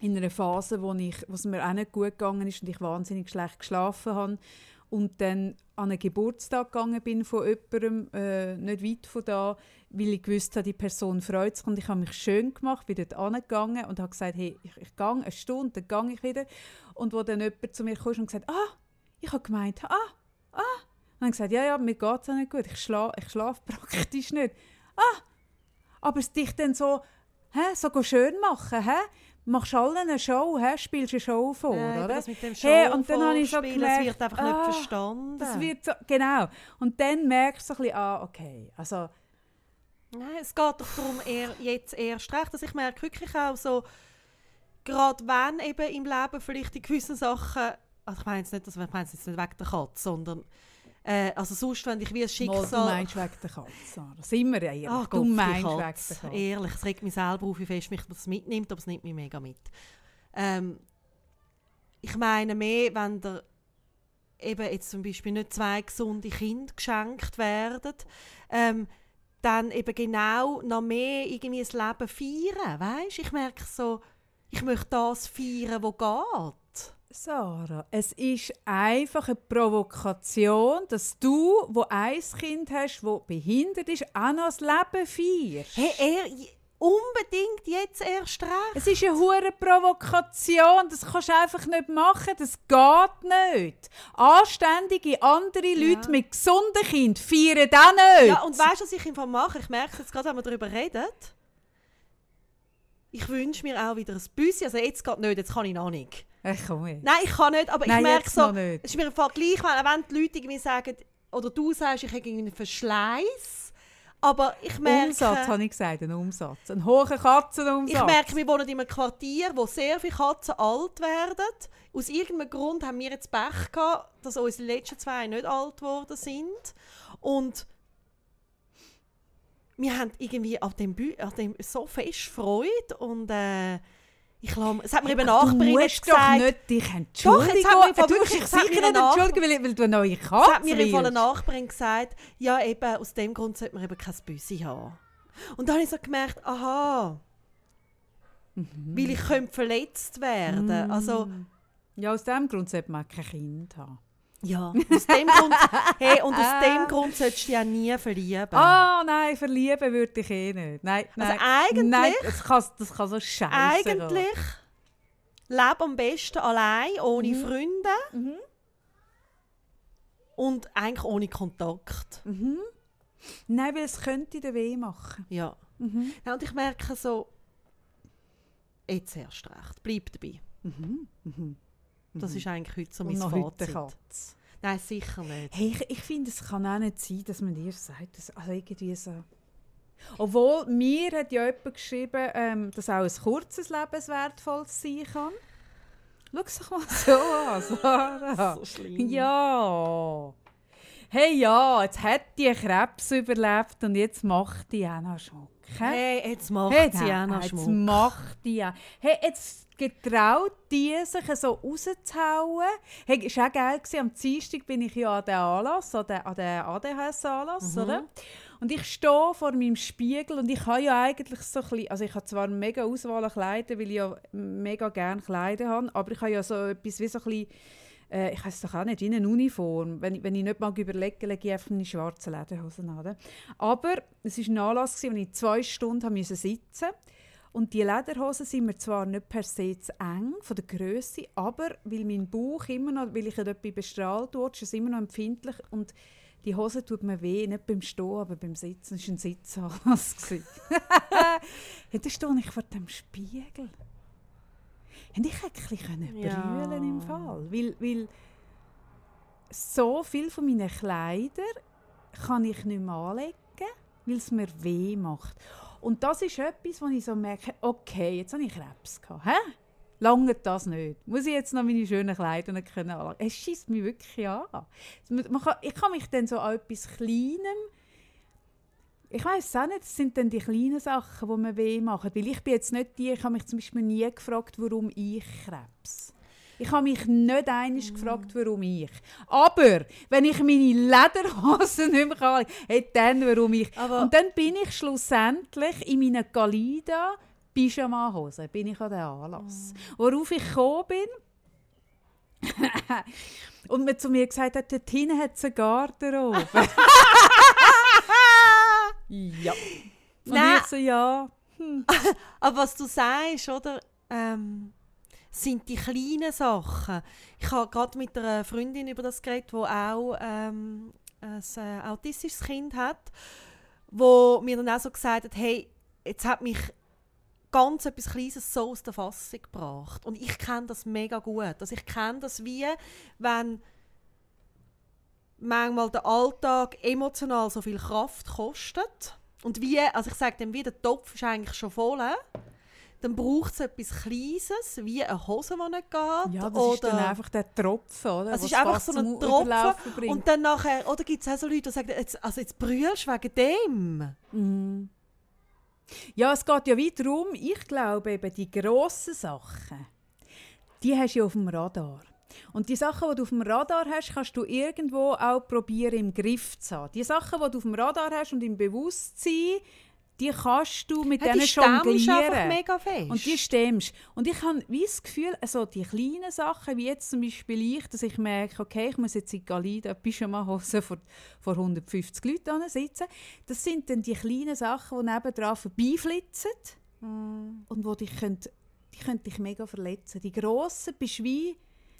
Speaker 2: in einer Phase, wo, ich, es mir auch nicht gut gegangen ist und ich wahnsinnig schlecht geschlafen habe. und dann an einen Geburtstag gegangen bin von jemandem, äh, nicht weit von da, weil ich gewusst habe, die Person freut sich und ich habe mich schön gemacht, bin dort angegangen und habe gesagt, hey, ich, ich gehe eine Stunde, dann gehe ich wieder. Und wo dann jemand zu mir kam und gesagt, ah, ich habe gemeint, ah, ah. Und dann gesagt, ja, ja, mir geht es nicht gut, ich schlafe ich schlaf praktisch nicht. Ah, aber es dich dann so, hä, so schön machen, hä? Machst allen eine Show, he? spielst eine Show vor,
Speaker 1: Ja,
Speaker 2: oder?
Speaker 1: das mit dem Show
Speaker 2: Hey, und dann habe ich so gemerkt,
Speaker 1: es wird einfach
Speaker 2: ah,
Speaker 1: nicht verstanden.
Speaker 2: Das wird so, genau. Und dann merkst du ein bisschen, ah, okay, also,
Speaker 1: Nein, es geht doch darum, eher, jetzt erst recht, dass ich merke wirklich auch so, gerade wenn eben im Leben vielleicht in gewissen Sachen, also ich meine jetzt nicht, dass, ich meine jetzt nicht wegen der Katze, sondern äh, also sonst, wenn ich wie ein
Speaker 2: mal, du
Speaker 1: Schicksal...
Speaker 2: meinst wegen der Katze, Sarah. Sind wir ehrlich,
Speaker 1: Ach
Speaker 2: du
Speaker 1: Gott, die
Speaker 2: meinst wegen der
Speaker 1: Katze. Ehrlich, es regt mich selber auf, wie fest mich das mitnimmt, aber es nimmt mich mega mit. Ähm, ich meine mehr, wenn der eben jetzt zum Beispiel nicht zwei gesunde Kinder geschenkt werden, ähm, dann eben genau noch mehr irgendwie das Leben feiern, weißt? Ich merke so, ich möchte das feiern, wo geht.
Speaker 2: Sarah, es ist einfach eine Provokation, dass du, wo ein Kind hast, wo behindert ist, auch noch das Leben feierst.
Speaker 1: Hey, er, unbedingt jetzt erst recht.
Speaker 2: Es ist eine hure Provokation. Das kannst du einfach nicht machen. Das geht nicht. Anständige andere Leute mit gesunden Kindern feiern das nicht.
Speaker 1: Ja, und weißt du, was ich im Fall mache? Ich merke es jetzt gerade, wenn wir darüber reden. Ich wünsche mir auch wieder ein Büssi. Also jetzt geht nicht, jetzt kann ich noch nicht.
Speaker 2: Ach, komm her.
Speaker 1: Nein, ich kann nicht, aber
Speaker 2: Nein,
Speaker 1: ich merke so,
Speaker 2: nicht.
Speaker 1: es ist mir im Fall gleich, wenn, wenn die Leute irgendwie sagen, oder du sagst, ich habe irgendwie einen Verschleiß, aber ich merke...
Speaker 2: Umsatz, habe ich gesagt, ein Umsatz. Ein hoher Katzenumsatz.
Speaker 1: Ich merke, wir wohnen in einem Quartier, wo sehr viele Katzen alt werden. Aus irgendeinem Grund haben wir jetzt Pech gehabt, dass unsere letzten zwei nicht alt geworden sind. Und wir haben irgendwie an dem, Bü an dem so fest Freude und äh, ich lasse, es hat mir eben Nachbarin jetzt
Speaker 2: doch
Speaker 1: gesagt,
Speaker 2: nicht dich
Speaker 1: Doch,
Speaker 2: entschuldigen.
Speaker 1: jetzt hat mir
Speaker 2: du
Speaker 1: wirklich- es
Speaker 2: sicher nicht entschuldigen, weil, weil du eine neue
Speaker 1: es
Speaker 2: Katze
Speaker 1: hat mir im Fall eine
Speaker 2: willst.
Speaker 1: Nachbarin gesagt, ja eben, aus dem Grund sollte man eben kein Büsi haben. Und dann habe ich so gemerkt, aha,
Speaker 2: Mhm.
Speaker 1: weil ich könnte verletzt werden. Also,
Speaker 2: Ja, aus diesem Grund sollte man kein Kind haben.
Speaker 1: Ja, aus dem Grund, hey, und aus dem Grund solltest du dich ja nie verlieben.
Speaker 2: Ah, nein, verlieben würde ich eh nicht. Nein, nein.
Speaker 1: Also eigentlich-
Speaker 2: Nein, das kann, das kann so scheiße
Speaker 1: Eigentlich lebe am besten allein, ohne
Speaker 2: Mhm.
Speaker 1: Freunde und eigentlich ohne Kontakt.
Speaker 2: Mhm. Nein, weil es könnte dir weh machen.
Speaker 1: Ja.
Speaker 2: Mhm.
Speaker 1: ja. Und ich merke so, jetzt erst recht, bleib dabei.
Speaker 2: Mhm. Mhm.
Speaker 1: Das ist eigentlich heute so mein
Speaker 2: noch heute
Speaker 1: Fazit. Nein, sicher nicht.
Speaker 2: Hey, ich, ich finde, es kann auch nicht sein, dass man dir sagt, dass, also irgendwie so... Obwohl, mir hat ja jemand geschrieben, ähm, dass auch ein kurzes Lebenswertvolles sein kann. Schau es doch mal so an, Sarah.
Speaker 1: So schlimm.
Speaker 2: Ja. Hey, ja, jetzt hat die Krebs überlebt und jetzt macht die auch noch Schmuck.
Speaker 1: Hey, jetzt macht
Speaker 2: Hey,
Speaker 1: sie auch noch
Speaker 2: jetzt
Speaker 1: Schmuck.
Speaker 2: macht die auch. Hey, jetzt getraut die sich so rauszuhauen. Hey, war auch geil. Gewesen. Am Dienstag bin ich ja an den Anlass, an den, an den ADHS-Anlass,
Speaker 1: Mhm.
Speaker 2: oder? Und ich stehe vor meinem Spiegel und ich habe ja eigentlich so ein bisschen, also ich habe zwar eine mega Auswahl an Kleidern, weil ich ja mega gerne Kleider habe, aber ich habe ja so etwas wie so ein bisschen, äh, ich weiß doch auch nicht, wie eine Uniform. Wenn, ich- wenn ich nicht mag überlegen, lege ich einfach eine schwarze Lederhosen an. oder? Aber es war ein Anlass, gewesen, wo ich zwei Stunden müssen sitzen und die Lederhosen sind mir zwar nicht per se zu eng von der Größe, aber weil mein Bauch immer noch, weil ich bin bestrahlt wurde, ist es immer noch empfindlich und die Hose tut mir weh, nicht beim Stehen, aber beim Sitzen. Es war ein Sitzanlass. ja, da stehe ich vor dem Spiegel. Und ich hätte ein
Speaker 1: Ja.
Speaker 2: brüllen im Fall. Weil, weil so viel von meinen Kleidern kann ich nicht mehr anlegen, weil es mir weh macht. Und das ist etwas, wo ich so merke, okay, jetzt habe ich Krebs gehabt. Hä? Lange das nicht. Muss ich jetzt noch meine schönen Kleider anlegen? Es schießt mich wirklich an. Kann, ich kann mich dann so an etwas Kleinem ich weiß auch nicht, es sind dann die kleinen Sachen, die mir weh machen. Weil ich bin jetzt nicht die, ich habe mich zum Beispiel nie gefragt, warum ich Krebs. Ich habe mich nicht einig gefragt, warum ich. Aber wenn ich meine Lederhosen nicht mehr kann, hey, dann warum ich.
Speaker 1: Aber-
Speaker 2: Und dann bin ich schlussendlich in meinen Galida Pyjama-Hosen bin ich an den Anlass. Worauf ich gekommen bin, Und man zu mir gesagt hat, dort hinten hat es eine Garderobe. ja. Und
Speaker 1: Nein.
Speaker 2: ich so, ja.
Speaker 1: Aber was du sagst, oder? Ähm, sind die kleinen Sachen. Ich habe gerade mit einer Freundin über das geredet, die auch ähm, ein äh, autistisches Kind hat, wo mir dann auch so gesagt hat, hey, jetzt hat mich ganz etwas Kleines so aus der Fassung gebracht. Und ich kenne das mega gut. Also ich kenne das wie, wenn manchmal der Alltag emotional so viel Kraft kostet. Und wie, also ich sage dem wie, der Topf ist eigentlich schon voll. Dann braucht es etwas Kleines, wie eine Hose, die nicht geht.
Speaker 2: Ja, das
Speaker 1: oder
Speaker 2: ist dann einfach der Tropfen, oder?
Speaker 1: es ist einfach so ein Tropfen. Und dann nachher, oder gibt es auch so Leute, die sagen, jetzt, also jetzt brüllst du wegen dem.
Speaker 2: Mhm. Ja, es geht ja wieder darum, ich glaube eben, die grossen Sachen, die hast du ja auf dem Radar. Und die Sachen, die du auf dem Radar hast, kannst du irgendwo auch probieren im Griff zu haben. Die Sachen, die du auf dem Radar hast und im Bewusstsein, die kannst du mit
Speaker 1: Ja,
Speaker 2: denen jonglieren.
Speaker 1: mega fest.
Speaker 2: Und die stemmst. Und ich habe wie das Gefühl, also die kleinen Sachen, wie jetzt zum Beispiel ich, dass ich merke, okay, ich muss jetzt in Galide eine Pyjama-Hose vor, vor 150 Leuten sitzen. Das sind dann die kleinen Sachen, die nebendran vorbeiflitzen
Speaker 1: Mm.
Speaker 2: und wo dich könnt, die können dich mega verletzen. Die grossen bist wie,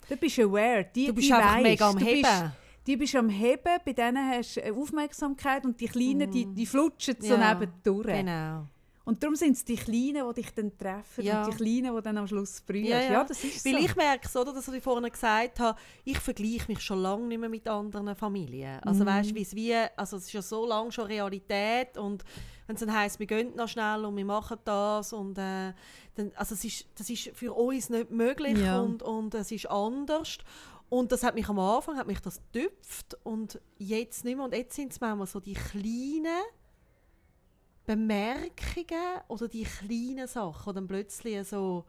Speaker 2: du bist aware, die,
Speaker 1: du bist
Speaker 2: die
Speaker 1: einfach
Speaker 2: weisst.
Speaker 1: mega am Heben.
Speaker 2: Die bist am Heben, bei denen hast du Aufmerksamkeit und die Kleinen, die, die flutschen so
Speaker 1: Mm. Ja,
Speaker 2: nebendurch.
Speaker 1: Genau.
Speaker 2: Und darum sind es die Kleinen, die dich dann treffen
Speaker 1: Ja.
Speaker 2: und die Kleinen, die dann am Schluss brüllen.
Speaker 1: Ja,
Speaker 2: Ja,
Speaker 1: ja.
Speaker 2: das ist
Speaker 1: Weil
Speaker 2: so.
Speaker 1: ich merke es, oder, dass ich vorhin gesagt habe, ich vergleiche mich schon lange nicht mehr mit anderen Familien. Also
Speaker 2: Mhm.
Speaker 1: weißt, wie es wie, also es ist ja so lange schon Realität und wenn es dann heisst, wir gehen noch schnell und wir machen das und äh, dann, also es ist, das ist für uns nicht möglich
Speaker 2: Ja.
Speaker 1: und, und es ist anders. Und das hat mich am Anfang hat mich das getüpft und jetzt nicht mehr. Und jetzt sind es manchmal so die kleinen Bemerkungen oder die kleinen Sachen, die dann plötzlich so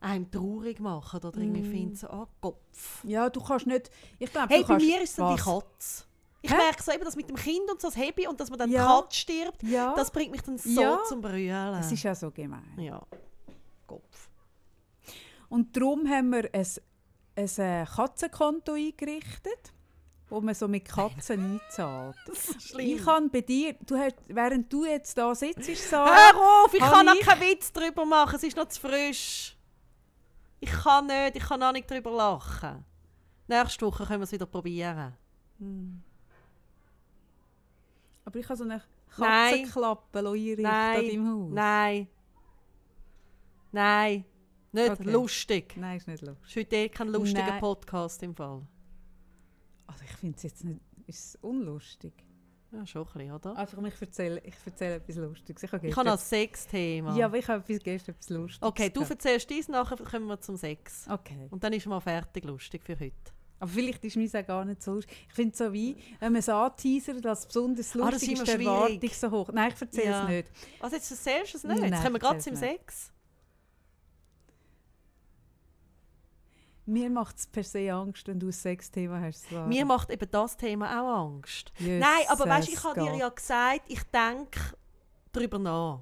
Speaker 1: einem traurig machen oder irgendwie
Speaker 2: Mm.
Speaker 1: finden so, ah, Kopf.
Speaker 2: ja, du kannst nicht... Ich glaube,
Speaker 1: Hey, bei mir ist es dann die? Katze. Ich
Speaker 2: Hä?
Speaker 1: merke so eben, dass mit dem Kind und so das Hebi und dass man dann
Speaker 2: Ja.
Speaker 1: die Katze stirbt,
Speaker 2: Ja,
Speaker 1: das bringt mich dann so
Speaker 2: Ja.
Speaker 1: zum Brüllen.
Speaker 2: es ist ja so gemein.
Speaker 1: ja, Kopf.
Speaker 2: Und darum haben wir ein, ein äh, Katzenkonto eingerichtet, wo man so mit Katzen einzahlt. Ich kann bei dir, du hast, während du jetzt da sitzt, Sarah,
Speaker 1: Hör auf, ich kann noch
Speaker 2: ich-
Speaker 1: keinen Witz darüber machen, es ist noch zu frisch. Ich kann nicht, ich kann auch nicht darüber lachen. Nächste Woche können wir es wieder probieren.
Speaker 2: aber ich habe so eine. Katzenklappe einrichten an deinem Haus.
Speaker 1: Nein. Nein. Nicht
Speaker 2: Okay.
Speaker 1: lustig.
Speaker 2: Nein, ist nicht lustig.
Speaker 1: Ist heute eh kein lustiger
Speaker 2: Nein.
Speaker 1: Podcast im Fall.
Speaker 2: Also ich finde es jetzt nicht... Ist es unlustig?
Speaker 1: Ja, schon ein bisschen, oder?
Speaker 2: Einfach, ich erzähle, ich erzähle etwas Lustiges. Ich habe
Speaker 1: Ich habe noch Sexthema.
Speaker 2: Ja, aber ich habe gestern etwas Lustiges
Speaker 1: okay, du erzählst dies, nachher kommen wir zum Sex.
Speaker 2: Okay.
Speaker 1: Und dann ist mal fertig lustig für heute.
Speaker 2: Aber vielleicht ist meins auch gar nicht so lustig. Ich finde es so wie, wenn man es anteasert, als besonders
Speaker 1: Ah,
Speaker 2: lustig
Speaker 1: ist
Speaker 2: ist, die. Erwartung so hoch. Nein, ich erzähle
Speaker 1: Ja.
Speaker 2: es nicht.
Speaker 1: Also jetzt erzählst du es nicht.
Speaker 2: Nein,
Speaker 1: jetzt kommen wir gerade zum. Sex.
Speaker 2: Mir macht es per se Angst, wenn du ein Sexthema hast. Sarah.
Speaker 1: Mir macht eben das Thema auch Angst.
Speaker 2: Jesus
Speaker 1: Nein, aber weißt du, ich habe dir ja gesagt, ich denke darüber nach.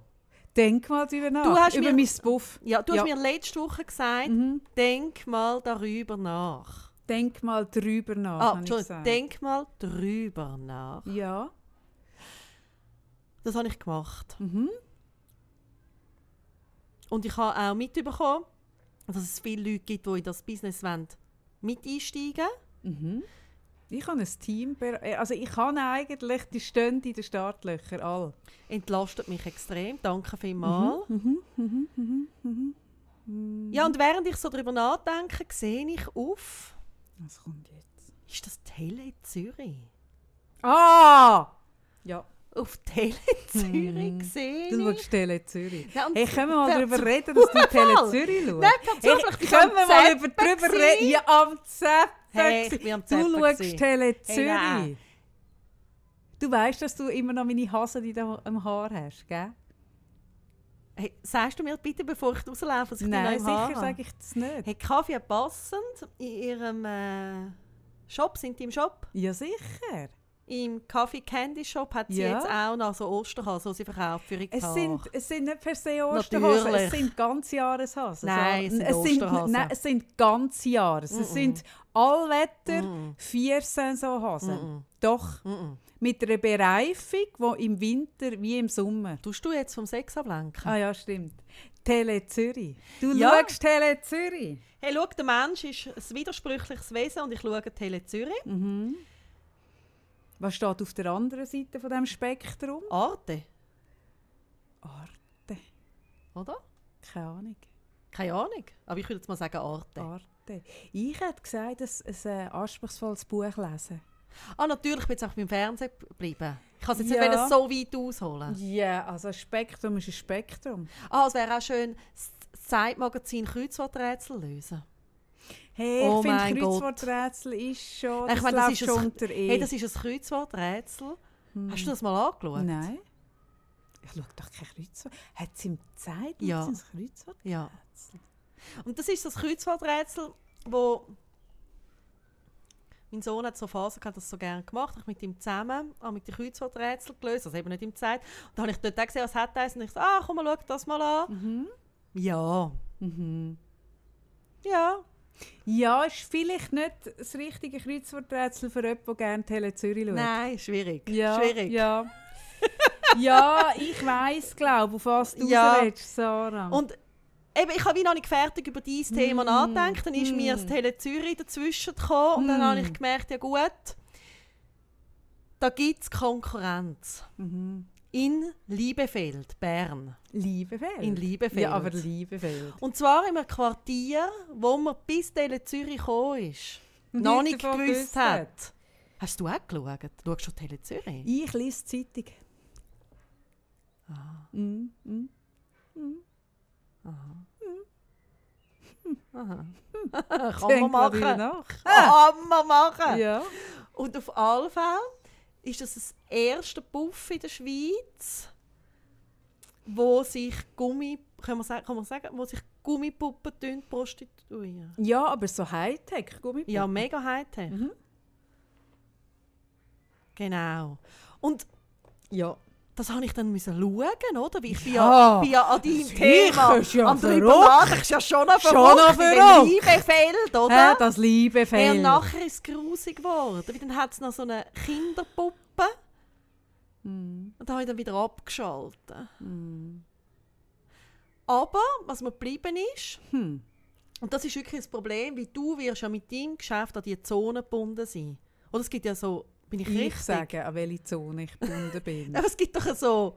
Speaker 2: Denk mal darüber nach.
Speaker 1: Du hast
Speaker 2: über
Speaker 1: mir-
Speaker 2: mein Buff.
Speaker 1: Ja, du
Speaker 2: Ja.
Speaker 1: hast mir letzte Woche gesagt,
Speaker 2: Mhm.
Speaker 1: denk mal darüber nach.
Speaker 2: Denk mal drüber nach.
Speaker 1: Ah, Entschuldigung, denk mal drüber nach.
Speaker 2: Ja.
Speaker 1: Das habe ich gemacht.
Speaker 2: Mhm.
Speaker 1: Und ich habe auch mitbekommen, dass es viele Leute gibt, die in das Business wollen, mit einsteigen
Speaker 2: Mhm. Ich habe ein Team. äh, Also ich kann eigentlich, die stehen in den Startlöchern alle.
Speaker 1: Entlastet mich extrem. Danke vielmals.
Speaker 2: Mhm. Mhm. Mhm. Mhm. Mhm.
Speaker 1: Ja, und während ich so darüber nachdenke, sehe ich auf,
Speaker 2: Was kommt jetzt?
Speaker 1: ist das Tele Zürich?
Speaker 2: Ah! Ja,
Speaker 1: Auf Tele Zürich
Speaker 2: Mhm.
Speaker 1: sehe
Speaker 2: du schaust Tele Zürich.
Speaker 1: Ja,
Speaker 2: Hey, können wir mal darüber reden, dass du Tele. Zürich schaust?
Speaker 1: Nein, Zufall,
Speaker 2: Hey, können wir mal über drüber
Speaker 1: gewesen.
Speaker 2: reden? Ja, am Zappen.
Speaker 1: Hey, ich
Speaker 2: gewesen.
Speaker 1: bin am
Speaker 2: du schaust. Tele
Speaker 1: Hey,
Speaker 2: Zürich.
Speaker 1: nein.
Speaker 2: du weißt, dass du immer noch meine Hasen in am Haar hast, gell?
Speaker 1: Hey, sagst du mir bitte, bevor ich rauslaufe, dass ich
Speaker 2: Nein, sicher sage ich das nicht.
Speaker 1: Hey, Kaffee passend in ihrem äh, Shop. Sind die im Shop?
Speaker 2: Ja, sicher.
Speaker 1: Im Coffee Candy Shop hat sie
Speaker 2: Ja.
Speaker 1: jetzt auch noch so Osterhasen, die sie verkauft für ihre
Speaker 2: Es
Speaker 1: Tage.
Speaker 2: sind, es sind nicht per se Osterhasen,
Speaker 1: Natürlich.
Speaker 2: es sind Ganzjahreshasen.
Speaker 1: Nein, es sind
Speaker 2: es sind,
Speaker 1: Osterhasen.
Speaker 2: nein, es sind Ganzjahres. Es
Speaker 1: Mm-mm.
Speaker 2: sind Allwetter,
Speaker 1: Mm-mm.
Speaker 2: vier Saisonhasen. Doch, mit einer Bereifung, die im Winter wie im Sommer.
Speaker 1: Tust du jetzt vom Sex ablenken?
Speaker 2: Ah ja, stimmt. Tele Zürich. Du
Speaker 1: Ja.
Speaker 2: schaust Tele Zürich.
Speaker 1: Hey, schau, der Mensch ist ein widersprüchliches Wesen und ich schaue Tele Zürich.
Speaker 2: Mhm. Was steht auf der anderen Seite von dem Spektrum?
Speaker 1: Arte,
Speaker 2: Arte.
Speaker 1: oder?
Speaker 2: Keine Ahnung.
Speaker 1: Keine Ahnung, aber ich würde jetzt mal sagen Arte.
Speaker 2: Arte. Ich hätte gesagt, dass es ein anspruchsvolles Buch lesen.
Speaker 1: Ah, natürlich, ich bin jetzt auch beim Fernsehen geblieben. Ich kann es jetzt
Speaker 2: Ja.
Speaker 1: nicht so weit ausholen.
Speaker 2: Ja, also ein Spektrum ist ein Spektrum.
Speaker 1: Ah, es wäre auch schön, das Zeitmagazin Kreuzworträtsel lösen.
Speaker 2: Hey,
Speaker 1: Oh
Speaker 2: ich finde. Kreuzworträtsel ist schon,
Speaker 1: Ich
Speaker 2: das
Speaker 1: meine, das
Speaker 2: läuft
Speaker 1: ist ein-
Speaker 2: schon unter E.
Speaker 1: Hey, das ist ein Kreuzworträtsel. Hast du das mal angeschaut?
Speaker 2: Nein. Ich schaue doch kein Kreuzwort. Hat es ihm gezeigt,
Speaker 1: Ja.
Speaker 2: ein Kreuzwort
Speaker 1: Ja. Und das ist das Kreuzworträtsel, wo mein Sohn hat so Phasen gehabt, das so gerne gemacht. Ich mit ihm zusammen habe mit die Kreuzworträtsel gelöst, also eben nicht im Zeit. Und dann habe ich dort gesehen, was hat eins und ich so, ah, komm mal, schau das mal an.
Speaker 2: Mhm.
Speaker 1: Ja,
Speaker 2: Mhm.
Speaker 1: ja.
Speaker 2: Ja, ist vielleicht nicht das richtige Kreuzworträtsel für jemanden, der gerne Tele Zürich schaut.
Speaker 1: Nein, schwierig.
Speaker 2: Ja,
Speaker 1: schwierig.
Speaker 2: Ja, ja ich weiss, glaube auf was du
Speaker 1: Ja.
Speaker 2: willst, Sarah.
Speaker 1: Und eben, ich habe wie noch nicht fertig über dieses Thema
Speaker 2: Mm,
Speaker 1: nachgedacht. Dann ist mir
Speaker 2: mm.
Speaker 1: das Tele Zürich dazwischen gekommen und dann
Speaker 2: Mm.
Speaker 1: habe ich gemerkt, ja gut, da gibt es Konkurrenz.
Speaker 2: mhm.
Speaker 1: In Liebefeld, Bern.
Speaker 2: Liebefeld.
Speaker 1: In Liebefeld.
Speaker 2: Ja, aber Liebefeld.
Speaker 1: Und zwar in einem Quartier, wo man bis Tele Zürich gekommen ist. Noch
Speaker 2: nicht
Speaker 1: gewusst hat. Hast du auch geschaut? Schaust du Tele Zürich?
Speaker 2: Ich lese die Zeitung.
Speaker 1: Ah,
Speaker 2: Mhm. Mhm.
Speaker 1: aha.
Speaker 2: Denk
Speaker 1: Kann man
Speaker 2: mal drüber
Speaker 1: machen. Kann man machen.
Speaker 2: Ja.
Speaker 1: Und auf alle Fälle ist das das erste Puff in der Schweiz, wo sich Gummi, kann man sagen, kann man sagen wo sich Gummipuppen prostituieren.
Speaker 2: ja, aber so Hightech, Gummipuppen.
Speaker 1: Ja, mega Hightech.
Speaker 2: Mhm.
Speaker 1: Genau. Und
Speaker 2: Ja.
Speaker 1: Das habe ich dann müssen schauen, oder? Weil ich bin
Speaker 2: Ja,
Speaker 1: ja, bin ja an deinem Thema
Speaker 2: ja
Speaker 1: am nachdenken. ist ja schon noch verrückt.
Speaker 2: verrückt.
Speaker 1: Liebefeld,
Speaker 2: Hä,
Speaker 1: oder?
Speaker 2: das liebe
Speaker 1: Hey,
Speaker 2: Fell.
Speaker 1: und nachher ist es grusig geworden. Weil dann hat es noch so eine Kinderpuppe.
Speaker 2: Mhm.
Speaker 1: Und da habe ich dann wieder abgeschaltet.
Speaker 2: Mhm.
Speaker 1: Aber, was mir geblieben ist,
Speaker 2: Hm.
Speaker 1: und das ist wirklich das Problem, weil du wirst ja mit deinem Geschäft an diese Zone gebunden sein. Oder es gibt ja so, bin ich,
Speaker 2: Ich
Speaker 1: richtig?
Speaker 2: sage, an welche Zone ich gebunden bin.
Speaker 1: Aber es gibt doch so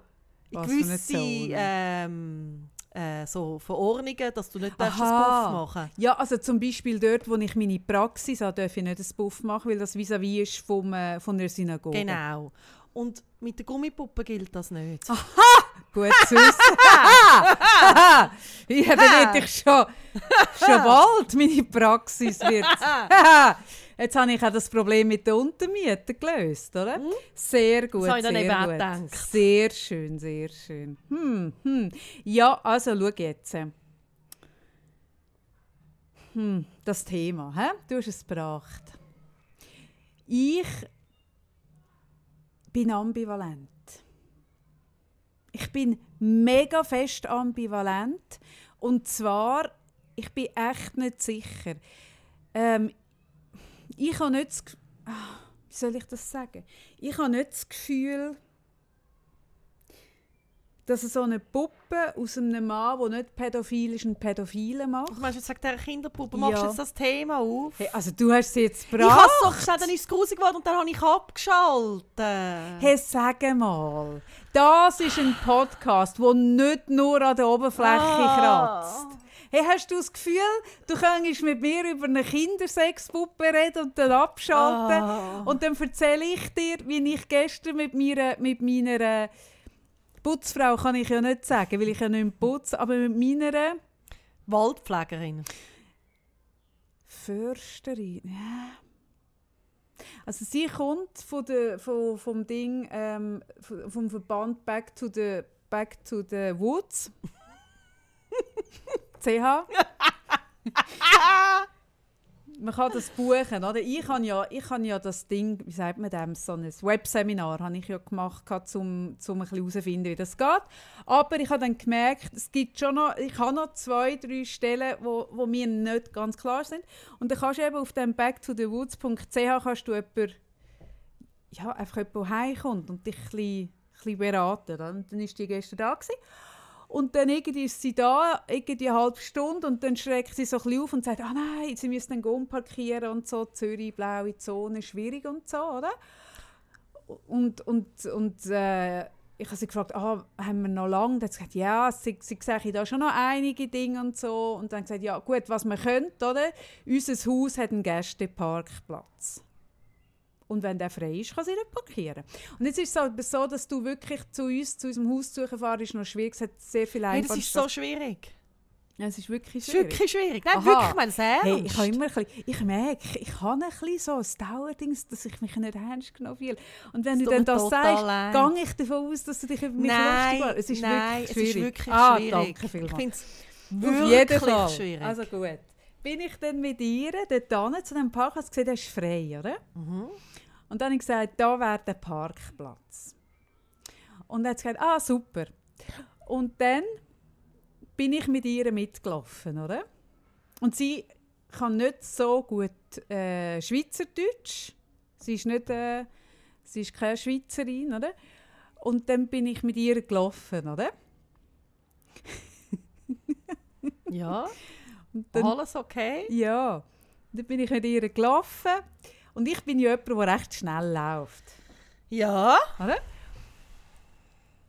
Speaker 2: Was
Speaker 1: gewisse ähm, äh, so Verordnungen, dass du nicht darfst
Speaker 2: Aha.
Speaker 1: Puff machen
Speaker 2: Ja, also zum Beispiel dort, wo ich meine Praxis habe, darf ich nicht einen Buff machen, weil das vis-à-vis ist vom, äh, von der Synagoge.
Speaker 1: Genau. Und mit der Gummipuppe gilt das nicht.
Speaker 2: Gut zu wissen. ja, dann hätte ich schon, schon bald meine Praxis wird. Jetzt habe ich auch das Problem mit den Untermieten gelöst, oder? Sehr gut,
Speaker 1: Das habe ich dann
Speaker 2: sehr gut.
Speaker 1: gedacht.
Speaker 2: Sehr schön, sehr schön. Hm, hm. Ja, also schau jetzt. Hm, das Thema, hä? du hast es gebracht. Ich bin ambivalent. Ich bin mega fest ambivalent. Und zwar, ich bin echt nicht sicher. Ähm, ich habe nicht das, ah, wie soll ich das sagen? Ich habe nicht das Gefühl, dass so eine Puppe aus einem Mann, der nicht pädophil ist, einen Pädophilen macht.
Speaker 1: Du meinst, jetzt sagt der Kinderpuppe, machst du
Speaker 2: Ja.
Speaker 1: jetzt das Thema auf?
Speaker 2: Hey, also du hast sie jetzt
Speaker 1: ich habe
Speaker 2: gebracht.
Speaker 1: es so gesagt, dann ist es grusig geworden und dann habe ich abgeschaltet.
Speaker 2: Hey, sag mal, das ist ein Podcast, der nicht nur an der Oberfläche
Speaker 1: Ah.
Speaker 2: kratzt. Hey, hast du das Gefühl, du könntest mit mir über eine Kindersexpuppe reden und dann abschalten?
Speaker 1: Ah.
Speaker 2: Und dann erzähle ich dir, wie ich gestern mit meiner, mit meiner Putzfrau, kann ich ja nicht sagen, weil ich ja nicht putze, aber mit meiner
Speaker 1: Waldpflegerin.
Speaker 2: Försterin. Ja. Also sie kommt von der, von, vom Ding, ähm, vom Verband Back to the, Back to the Woods. Man kann das buchen, oder? Ich habe ja, ich habe ja das Ding, wie sagt man dem, so ein Webseminar habe ich ja gemacht, um, um ein herauszufinden, wie das geht. Aber ich habe dann gemerkt, es gibt schon noch, ich habe noch zwei, drei Stellen, wo, wo mir nicht ganz klar sind. Und dann kannst du eben auf dem backtothewoods.ch kannst du jemanden, ja, einfach jemanden heimkommt und dich ein bisschen, ein bisschen beraten. Dann war die gestern da. Gewesen. Und dann irgendwie ist sie da, irgendwie eine halbe Stunde, und dann schreckt sie so ein auf und sagt, ah nein, sie müssen dann umparkieren und so, Zürich, blaue Zone, schwierig und so, oder? Und, und, und äh, ich habe sie gefragt, ah, haben wir noch lange? Dann hat sie gesagt, ja, sie, sehe da schon noch einige Dinge und so. Und dann gesagt, ja gut, was man könnte, oder? Unser Haus hat einen Gästeparkplatz. Und wenn der frei ist, kann sie nicht parkieren. Und jetzt ist es aber so, dass du wirklich zu uns, zu unserem Haus zu fahren, ist noch schwierig. Es hat sehr viel
Speaker 1: Hey, das ist so schwierig.
Speaker 2: Ja, es ist wirklich
Speaker 1: Es ist
Speaker 2: schwierig.
Speaker 1: wirklich schwierig. Nein,
Speaker 2: Aha.
Speaker 1: wirklich, ich meine es ernst.
Speaker 2: Hey, ich, habe immer ein bisschen, ich merke, ich habe ein bisschen so ein Dauerdings, dass ich mich nicht ernst genommen fühle. Und wenn
Speaker 1: Es
Speaker 2: du dann das sagst,
Speaker 1: leid.
Speaker 2: gehe ich davon aus, dass du dich über mich
Speaker 1: nein,
Speaker 2: lustig machst. Es ist
Speaker 1: nein,
Speaker 2: wirklich
Speaker 1: es
Speaker 2: schwierig.
Speaker 1: ist wirklich
Speaker 2: ah,
Speaker 1: schwierig.
Speaker 2: danke
Speaker 1: ich finde es wirklich
Speaker 2: jeden Fall.
Speaker 1: schwierig.
Speaker 2: Also gut. Bin ich dann mit ihr dort hin, zu dem Park, hast gesehen, der ist frei, oder?
Speaker 1: Mhm.
Speaker 2: Und dann habe ich gesagt, da wäre der Parkplatz. Und dann hat sie gesagt, ah, super. Und dann bin ich mit ihr mitgelaufen, oder? Und sie kann nicht so gut äh, Schweizerdeutsch. Sie ist, nicht, äh, sie ist keine Schweizerin, oder? Und dann bin ich mit ihr gelaufen, oder?
Speaker 1: Ja,
Speaker 2: dann,
Speaker 1: alles okay.
Speaker 2: ja, dann bin ich mit ihr gelaufen. Und ich bin ja jemand, der recht schnell läuft.
Speaker 1: Ja.
Speaker 2: Oder?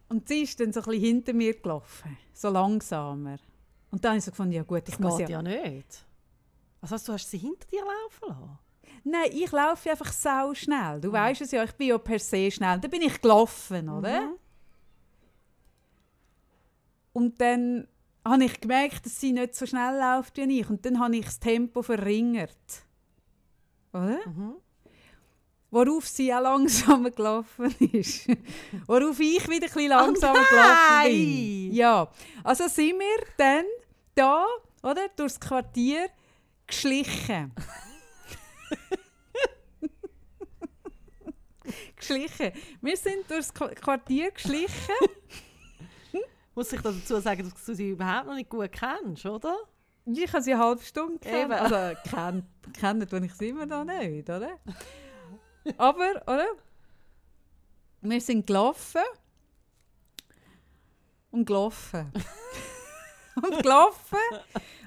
Speaker 2: Und sie ist dann so ein bisschen hinter mir gelaufen, so langsamer. Und dann habe ich so gefunden, ja gut, ich
Speaker 1: Das
Speaker 2: muss
Speaker 1: geht
Speaker 2: ja...
Speaker 1: ja nicht. Was heißt, du hast sie hinter dir laufen lassen?
Speaker 2: Nein, ich laufe einfach sau schnell. Du weißt es ja, ich bin ja per se schnell. Dann bin ich gelaufen, oder?
Speaker 1: Mhm.
Speaker 2: Und dann habe ich gemerkt, dass sie nicht so schnell läuft wie ich. Und dann habe ich das Tempo verringert. Oder?
Speaker 1: Mhm.
Speaker 2: Worauf sie auch langsamer gelaufen ist. Worauf ich wieder ein bisschen langsamer
Speaker 1: Oh
Speaker 2: gelaufen bin. Ja, also sind wir dann da, oder, durchs Quartier geschlichen. geschlichen. Wir sind durchs Qu- Quartier geschlichen.
Speaker 1: Muss ich dazu sagen, dass du sie überhaupt noch nicht gut kennst, oder?
Speaker 2: Ich habe sie eine halbe Stunde.
Speaker 1: Eben.
Speaker 2: Also kennt, kennt tue ich sie immer noch nicht, oder? Aber, oder? Wir sind gelaufen. Und gelaufen. und gelaufen.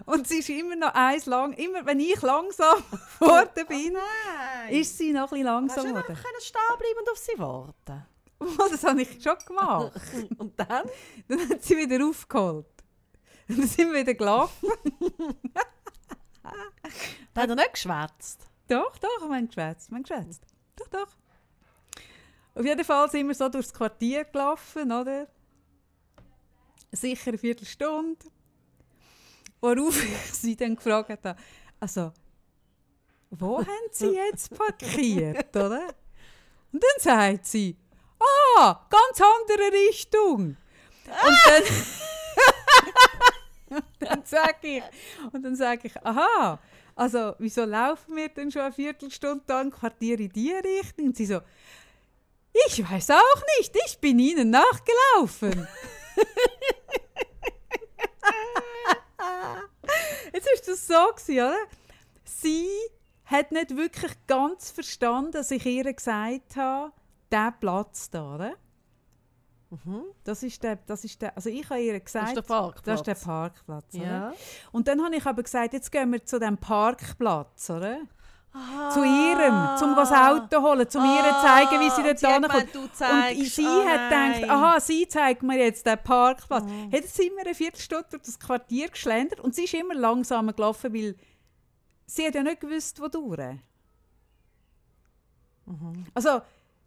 Speaker 2: Und sie ist immer noch eins lang. Immer wenn ich langsam geworden bin,
Speaker 1: Nein.
Speaker 2: ist sie noch ein bisschen
Speaker 1: Hast
Speaker 2: langsam
Speaker 1: du
Speaker 2: geworden.
Speaker 1: einfach können stehen bleiben und auf sie warten?
Speaker 2: Oh, das habe ich schon gemacht.
Speaker 1: Und dann?
Speaker 2: Dann hat sie wieder aufgeholt. Und dann sind wir wieder gelaufen.
Speaker 1: Da hat er nicht geschwätzt.
Speaker 2: Doch, doch, wir haben geschwätzt. Wir haben geschwätzt. Doch, doch. Auf jeden Fall sind wir so durchs Quartier gelaufen, oder? Sicher eine Viertelstunde. Worauf ich sie dann gefragt habe, also, wo haben Sie jetzt parkiert, oder? Und dann sagt sie, ah, ganz andere Richtung. Und dann, dann sage ich, und dann sage ich, aha, also wieso laufen wir denn schon eine Viertelstunde im Quartier in die Richtung? Und sie so, ich weiß auch nicht, ich bin ihnen nachgelaufen. Jetzt ist das so gewesen, oder? Sie hat nicht wirklich ganz verstanden, dass ich ihr gesagt habe, der Platz da, oder?
Speaker 1: Mhm.
Speaker 2: Das ist der, das ist der, also ich habe ihr
Speaker 1: Das
Speaker 2: gesagt,
Speaker 1: ist der Parkplatz.
Speaker 2: das ist der Parkplatz?
Speaker 1: Ja.
Speaker 2: Und dann habe ich aber gesagt, jetzt gehen wir zu dem Parkplatz, oder?
Speaker 1: Ah.
Speaker 2: Zu ihrem, zum das Auto holen, zum ihr zeigen, wie sie dort
Speaker 1: du
Speaker 2: Und sie
Speaker 1: ah,
Speaker 2: hat gedacht, aha, sie zeigt mir jetzt den Parkplatz.
Speaker 1: Mhm.
Speaker 2: Hat sind wir eine Viertelstunde durch das Quartier geschlendert und sie ist immer langsamer gelaufen, weil sie hat ja nicht gewusst, wo durch.
Speaker 1: Mhm.
Speaker 2: Also,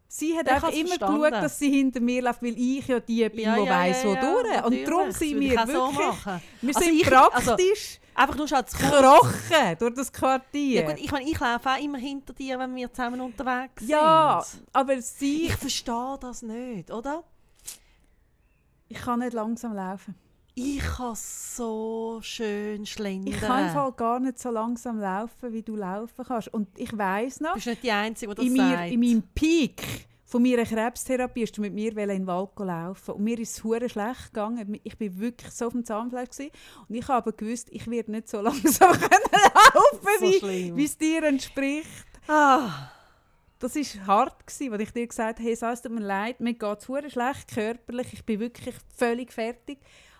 Speaker 2: sie hat
Speaker 1: Ja, ich
Speaker 2: einfach immer
Speaker 1: verstanden.
Speaker 2: geschaut, dass sie hinter mir läuft, weil ich ja die bin,
Speaker 1: Ja,
Speaker 2: die
Speaker 1: ja,
Speaker 2: weiss,
Speaker 1: ja,
Speaker 2: wo
Speaker 1: ja,
Speaker 2: durch. Und darum sind wir
Speaker 1: so
Speaker 2: wirklich...
Speaker 1: machen.
Speaker 2: wir
Speaker 1: Also
Speaker 2: sind
Speaker 1: ich-
Speaker 2: praktisch
Speaker 1: Einfach nur schon
Speaker 2: gekrochen durch das Quartier.
Speaker 1: Ja, gut, ich meine, ich laufe auch immer hinter dir, wenn wir zusammen unterwegs
Speaker 2: Ja,
Speaker 1: sind.
Speaker 2: aber sie...
Speaker 1: Ich verstehe das nicht, oder?
Speaker 2: Ich kann nicht langsam laufen.
Speaker 1: Ich kann so schön schlendern.
Speaker 2: Ich kann im Fall gar nicht so langsam laufen, wie du laufen kannst. Und ich weiss noch,
Speaker 1: Du bist nicht die Einzige, die das
Speaker 2: in, mir,
Speaker 1: sagt.
Speaker 2: in meinem Peak von meiner Krebstherapie hast du mit mir in den Wald laufen und mir ist es hure schlecht gegangen. Ich bin wirklich so auf dem Zahnfleisch gewesen. und ich habe gewusst, ich werde nicht so langsam können laufen,
Speaker 1: So
Speaker 2: wie es dir entspricht.
Speaker 1: ah,
Speaker 2: Das war hart, gewesen, als ich dir gesagt habe, hey, es tut mir leid, mir geht es schlecht körperlich, ich bin wirklich völlig fertig.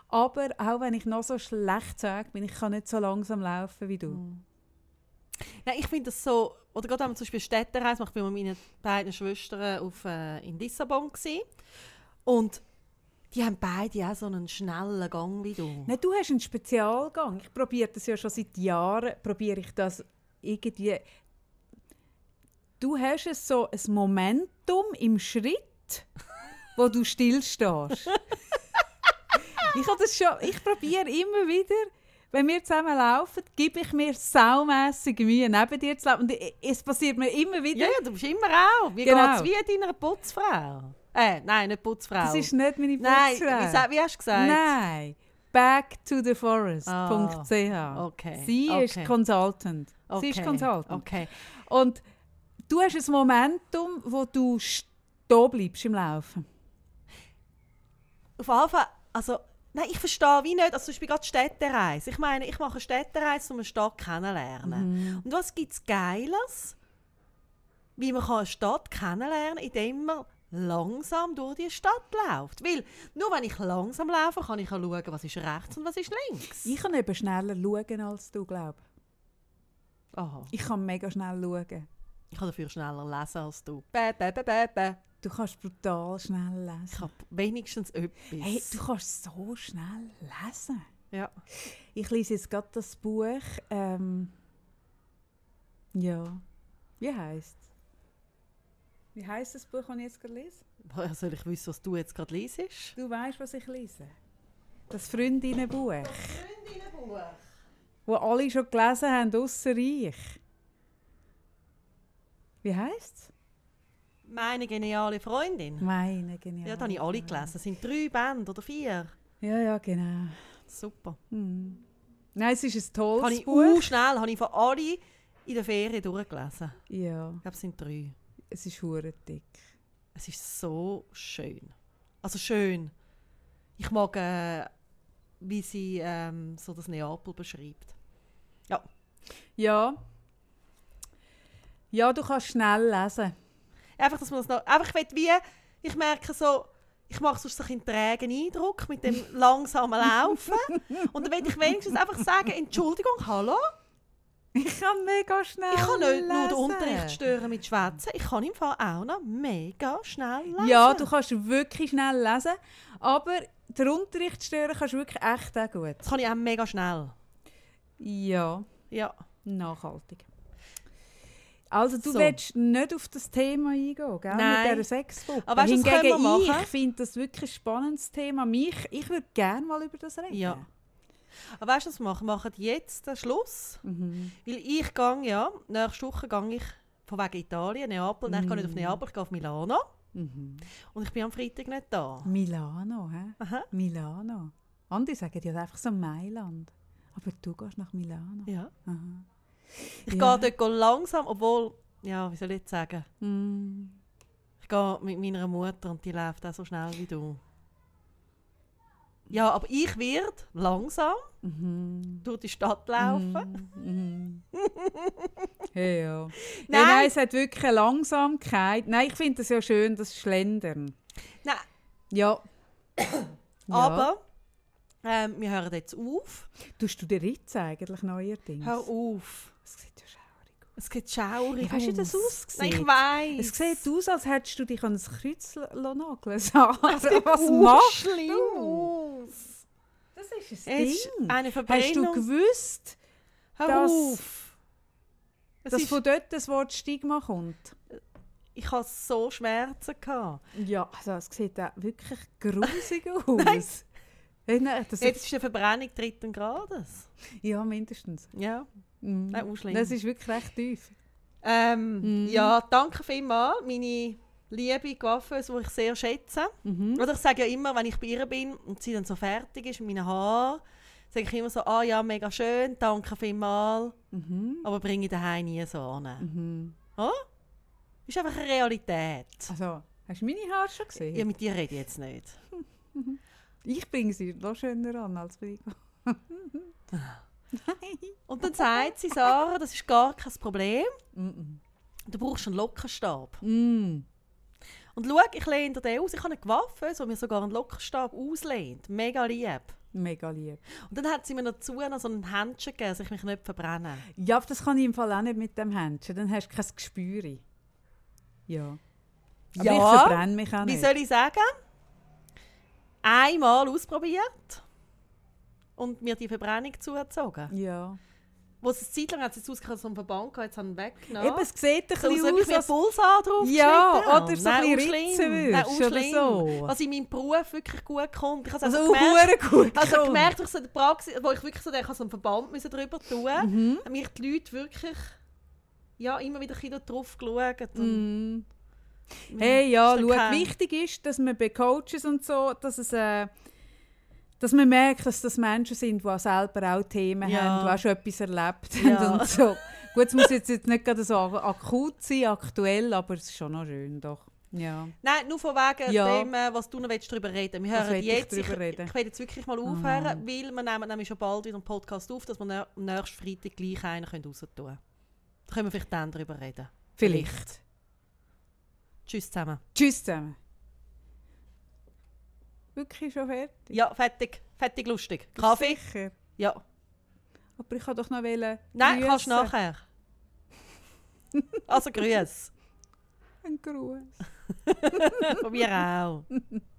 Speaker 2: Aber auch wenn ich noch so schlecht sage, bin ich kann nicht so langsam laufen wie du.
Speaker 1: Nein, ich finde das so, oder gerade wenn man zum Beispiel Städtereise macht, ich war mit meinen beiden Schwestern auf, äh, in Lissabon gewesen. und die haben beide auch so einen schnellen Gang wie du.
Speaker 2: Nein, du hast einen Spezialgang. Ich probiere das ja schon seit Jahren, probiere ich das irgendwie... Du hast es so ein Momentum im Schritt, wo du stillstehst. ich habe das schon, ich probiere immer wieder, wenn wir zusammen laufen, gebe ich mir saumässig Mühe, neben dir zu laufen. Und es passiert mir immer wieder,
Speaker 1: Ja, ja, du bist immer auch. Wie
Speaker 2: Genau.
Speaker 1: geht's wie deiner Putzfrau? Äh, nein, nicht Putzfrau.
Speaker 2: das ist nicht meine
Speaker 1: nein,
Speaker 2: Putzfrau.
Speaker 1: wie, sa- wie hast du gesagt?
Speaker 2: Nein. Back to the forest.ch.
Speaker 1: Ah, okay,
Speaker 2: Sie ist
Speaker 1: okay.
Speaker 2: Consultant.
Speaker 1: Okay,
Speaker 2: Sie ist Consultant.
Speaker 1: Okay.
Speaker 2: Und du hast ein Momentum, wo du stehen bleibst im Laufen.
Speaker 1: Auf Fall, also, nein, ich verstehe wie nicht, also zum Beispiel gerade Städtereise. Ich meine, ich mache eine Städtereise, um eine Stadt kennenlernen. Und was gibt es Geiles, wie man eine Stadt kennenlernen kann, indem man langsam durch die Stadt läuft. Weil nur wenn ich langsam laufe, kann ich schauen, was ist rechts und was ist links.
Speaker 2: Ich kann eben schneller schauen als du, glaube
Speaker 1: Aha.
Speaker 2: ich. kann mega schnell schauen.
Speaker 1: Ich kann dafür schneller lesen als du. Bä, bä, bä, bä, bä.
Speaker 2: Du kannst brutal schnell
Speaker 1: Ich
Speaker 2: lesen.
Speaker 1: habe wenigstens etwas.
Speaker 2: Hey, du kannst so schnell lesen.
Speaker 1: ja.
Speaker 2: Ich lese jetzt gerade das Buch. Ähm, ja. Wie heißt Wie heißt das Buch, das ich jetzt gerade lese?
Speaker 1: Woher soll ich wissen, was du jetzt gerade liest?
Speaker 2: Du weißt, was ich lese. Das Freundinnenbuch.
Speaker 1: Freundinnenbuch.
Speaker 2: wo alle schon gelesen haben, ausser ich. Wie heisst es?
Speaker 1: Meine geniale Freundin.
Speaker 2: Meine genial.
Speaker 1: Ja, das habe ich alle gelesen. Es sind drei Bände oder vier.
Speaker 2: Ja, ja, genau.
Speaker 1: Super.
Speaker 2: Hm. Nein, es ist ein tolles
Speaker 1: Habe ich
Speaker 2: Buch.
Speaker 1: schnell habe ich von alle in der Ferien durchgelesen.
Speaker 2: Ja,
Speaker 1: Ich glaube, es sind drei.
Speaker 2: es ist hure dick.
Speaker 1: Es ist so schön. Also schön. Ich mag, äh, wie sie ähm, so das Neapel beschreibt.
Speaker 2: Ja. Ja, du kannst schnell lesen.
Speaker 1: Einfach, dass man das noch... Einfach, ich will wie... Ich merke so... Ich mache sonst so einen trägen Eindruck mit dem langsamen Laufen. Und dann will ich wenigstens einfach sagen, Entschuldigung, hallo?
Speaker 2: Ich kann mega schnell
Speaker 1: Ich kann nicht nur den
Speaker 2: lesen.
Speaker 1: Unterricht stören mit Schwätzen. Ich kann im Fall auch noch mega schnell lesen.
Speaker 2: Ja, du kannst wirklich schnell lesen. Aber den Unterricht stören kannst du wirklich echt auch gut.
Speaker 1: Das kann ich auch mega schnell.
Speaker 2: Ja,
Speaker 1: Ja.
Speaker 2: nachhaltig. Also du
Speaker 1: So.
Speaker 2: willst nicht auf das Thema eingehen, gell?
Speaker 1: Nein.
Speaker 2: mit dieser Sexgruppe.
Speaker 1: Aber weißt
Speaker 2: Hingegen
Speaker 1: können wir machen?
Speaker 2: ich finde das wirklich ein spannendes Thema. Mich, ich würde gerne mal über das reden.
Speaker 1: Ja. Aber weißt du, was wir machen? Wir machen jetzt den Schluss.
Speaker 2: Mhm.
Speaker 1: Weil ich gehe, ja, nächste Woche gehe ich von wegen Italien, Neapel. Nein, ich gehe nicht auf. Neapel, ich gehe auf Milano.
Speaker 2: Mhm.
Speaker 1: Und ich bin am Freitag nicht da.
Speaker 2: Milano, hä?
Speaker 1: Aha.
Speaker 2: Milano. Andere sagen ja einfach so Mailand. Aber du gehst nach Milano.
Speaker 1: Ja.
Speaker 2: Aha.
Speaker 1: Ich
Speaker 2: Ja.
Speaker 1: gehe dort langsam, obwohl, ja, wie soll ich jetzt sagen?
Speaker 2: Mm.
Speaker 1: Ich gehe mit meiner Mutter und die läuft auch so schnell wie du. Ja, aber ich werde langsam
Speaker 2: Mhm.
Speaker 1: durch die Stadt laufen.
Speaker 2: Mhm. hey, ja.
Speaker 1: Nein.
Speaker 2: Nein. nein, es hat wirklich eine Langsamkeit. Nein, ich finde das ja schön, das Schlendern.
Speaker 1: Nein.
Speaker 2: Ja. ja.
Speaker 1: Aber ähm, wir hören jetzt auf.
Speaker 2: Tust du dir jetzt eigentlich neuerdings?
Speaker 1: Hör auf.
Speaker 2: Es sieht ja schaurig aus.
Speaker 1: Geht schaurig
Speaker 2: Wie hast du das
Speaker 1: aus.
Speaker 2: ausgesehen?
Speaker 1: Nein, ich weiss.
Speaker 2: Es sieht aus, als hättest du dich an ein Kreuz nageln.
Speaker 1: Es sieht
Speaker 2: was machst
Speaker 1: schlimm
Speaker 2: du?
Speaker 1: aus.
Speaker 2: Das ist
Speaker 1: Es ist eine
Speaker 2: Hast du gewusst,
Speaker 1: Hör
Speaker 2: dass-
Speaker 1: auf.
Speaker 2: Dass
Speaker 1: ist,
Speaker 2: von dort das Wort Stigma kommt?
Speaker 1: ich hatte so Schmerzen. Gehabt.
Speaker 2: Ja, also es sieht auch wirklich grusig aus.
Speaker 1: Nein.
Speaker 2: Das
Speaker 1: Jetzt ist eine Verbrennung dritten Grades.
Speaker 2: ja, mindestens.
Speaker 1: Ja,
Speaker 2: Mm.
Speaker 1: schlimm.
Speaker 2: Das ist wirklich recht tief.
Speaker 1: Ähm,
Speaker 2: Mhm.
Speaker 1: Ja, danke vielmals. Meine liebe Coiffeuse, die ich sehr schätze.
Speaker 2: Mhm.
Speaker 1: Oder ich sage ja immer, wenn ich bei ihr bin und sie dann so fertig ist mit meinen Haaren, sage ich immer so, ah ja, mega schön, danke vielmals,
Speaker 2: Mhm.
Speaker 1: aber bringe ich daheim nie so an.
Speaker 2: Mhm.
Speaker 1: Ist einfach eine Realität.
Speaker 2: Also, hast du meine Haare schon gesehen?
Speaker 1: Ja, mit dir rede ich jetzt nicht.
Speaker 2: Ich bringe sie noch schöner an als Frigo.
Speaker 1: Und dann sagt sie, Sarah, das ist gar kein Problem, du brauchst einen Lockerstab.
Speaker 2: Mm.
Speaker 1: Und schau, ich lehne dir den aus, ich habe eine Waffe, so mir sogar einen Lockerstab auslehnt. Mega lieb.
Speaker 2: Mega lieb.
Speaker 1: Und dann hat sie mir dazu noch so ein Händchen gegeben, dass ich mich nicht verbrenne.
Speaker 2: Ja, aber das kann ich im Fall auch nicht mit dem Händchen. Dann hast du kein Gespür. Ja. Aber
Speaker 1: Ja,
Speaker 2: ich verbrenne mich auch
Speaker 1: Wie
Speaker 2: nicht.
Speaker 1: soll ich sagen? Einmal ausprobiert und mir die Verbrennung zugezogen.
Speaker 2: Ja.
Speaker 1: Wo es eine Zeit lang hat es ausgekommen, so einen Verband gehabt, jetzt haben wir weggenommen.
Speaker 2: Eben, es sieht ein
Speaker 1: so,
Speaker 2: bisschen aus, als...
Speaker 1: Pulsar drauf
Speaker 2: Ja, oder so ein bisschen
Speaker 1: auch
Speaker 2: ritzen
Speaker 1: schlimm. Nein, auch
Speaker 2: würdest, oder so.
Speaker 1: Was in meinem Beruf wirklich gut kommt. Ich habe
Speaker 2: Also
Speaker 1: also
Speaker 2: auch
Speaker 1: gemerkt,
Speaker 2: gut
Speaker 1: also gemerkt, durch so die Praxis, wo ich wirklich so denke, ich so einen Verband müssen drüber tun
Speaker 2: Mhm.
Speaker 1: haben mich die Leute wirklich ja, immer wieder ein drauf geschaut.
Speaker 2: Mm. Hey, ja, schau, wichtig ist, dass man bei Coaches und so, dass es... Äh, dass man merkt, dass das Menschen sind, die auch selber auch Themen
Speaker 1: Ja.
Speaker 2: haben, die auch schon etwas erlebt
Speaker 1: Ja.
Speaker 2: haben und so. Gut, es muss jetzt, jetzt nicht gerade so ak- akut sein, aktuell, aber es ist schon noch schön, doch. Ja.
Speaker 1: Nein, nur von wegen
Speaker 2: Ja.
Speaker 1: dem, äh, was du noch willst, darüber reden Wir hören
Speaker 2: ich
Speaker 1: jetzt, ich,
Speaker 2: reden?
Speaker 1: ich will jetzt wirklich mal aufhören, weil wir nehmen nämlich schon bald wieder einen Podcast auf, dass wir am nächsten Freitag gleich einen können raus tun können. Da können wir vielleicht dann darüber reden.
Speaker 2: Vielleicht.
Speaker 1: Tschüss zusammen.
Speaker 2: Tschüss zusammen. Wirklich schon fertig?
Speaker 1: Ja, fertig. Fertig lustig. Kaffee?
Speaker 2: Sicher.
Speaker 1: Ja.
Speaker 2: Aber ich kann doch noch wollen
Speaker 1: Nein,
Speaker 2: grüssen.
Speaker 1: kannst du nachher. also grüß.
Speaker 2: Ein Gruß.
Speaker 1: Von mir auch.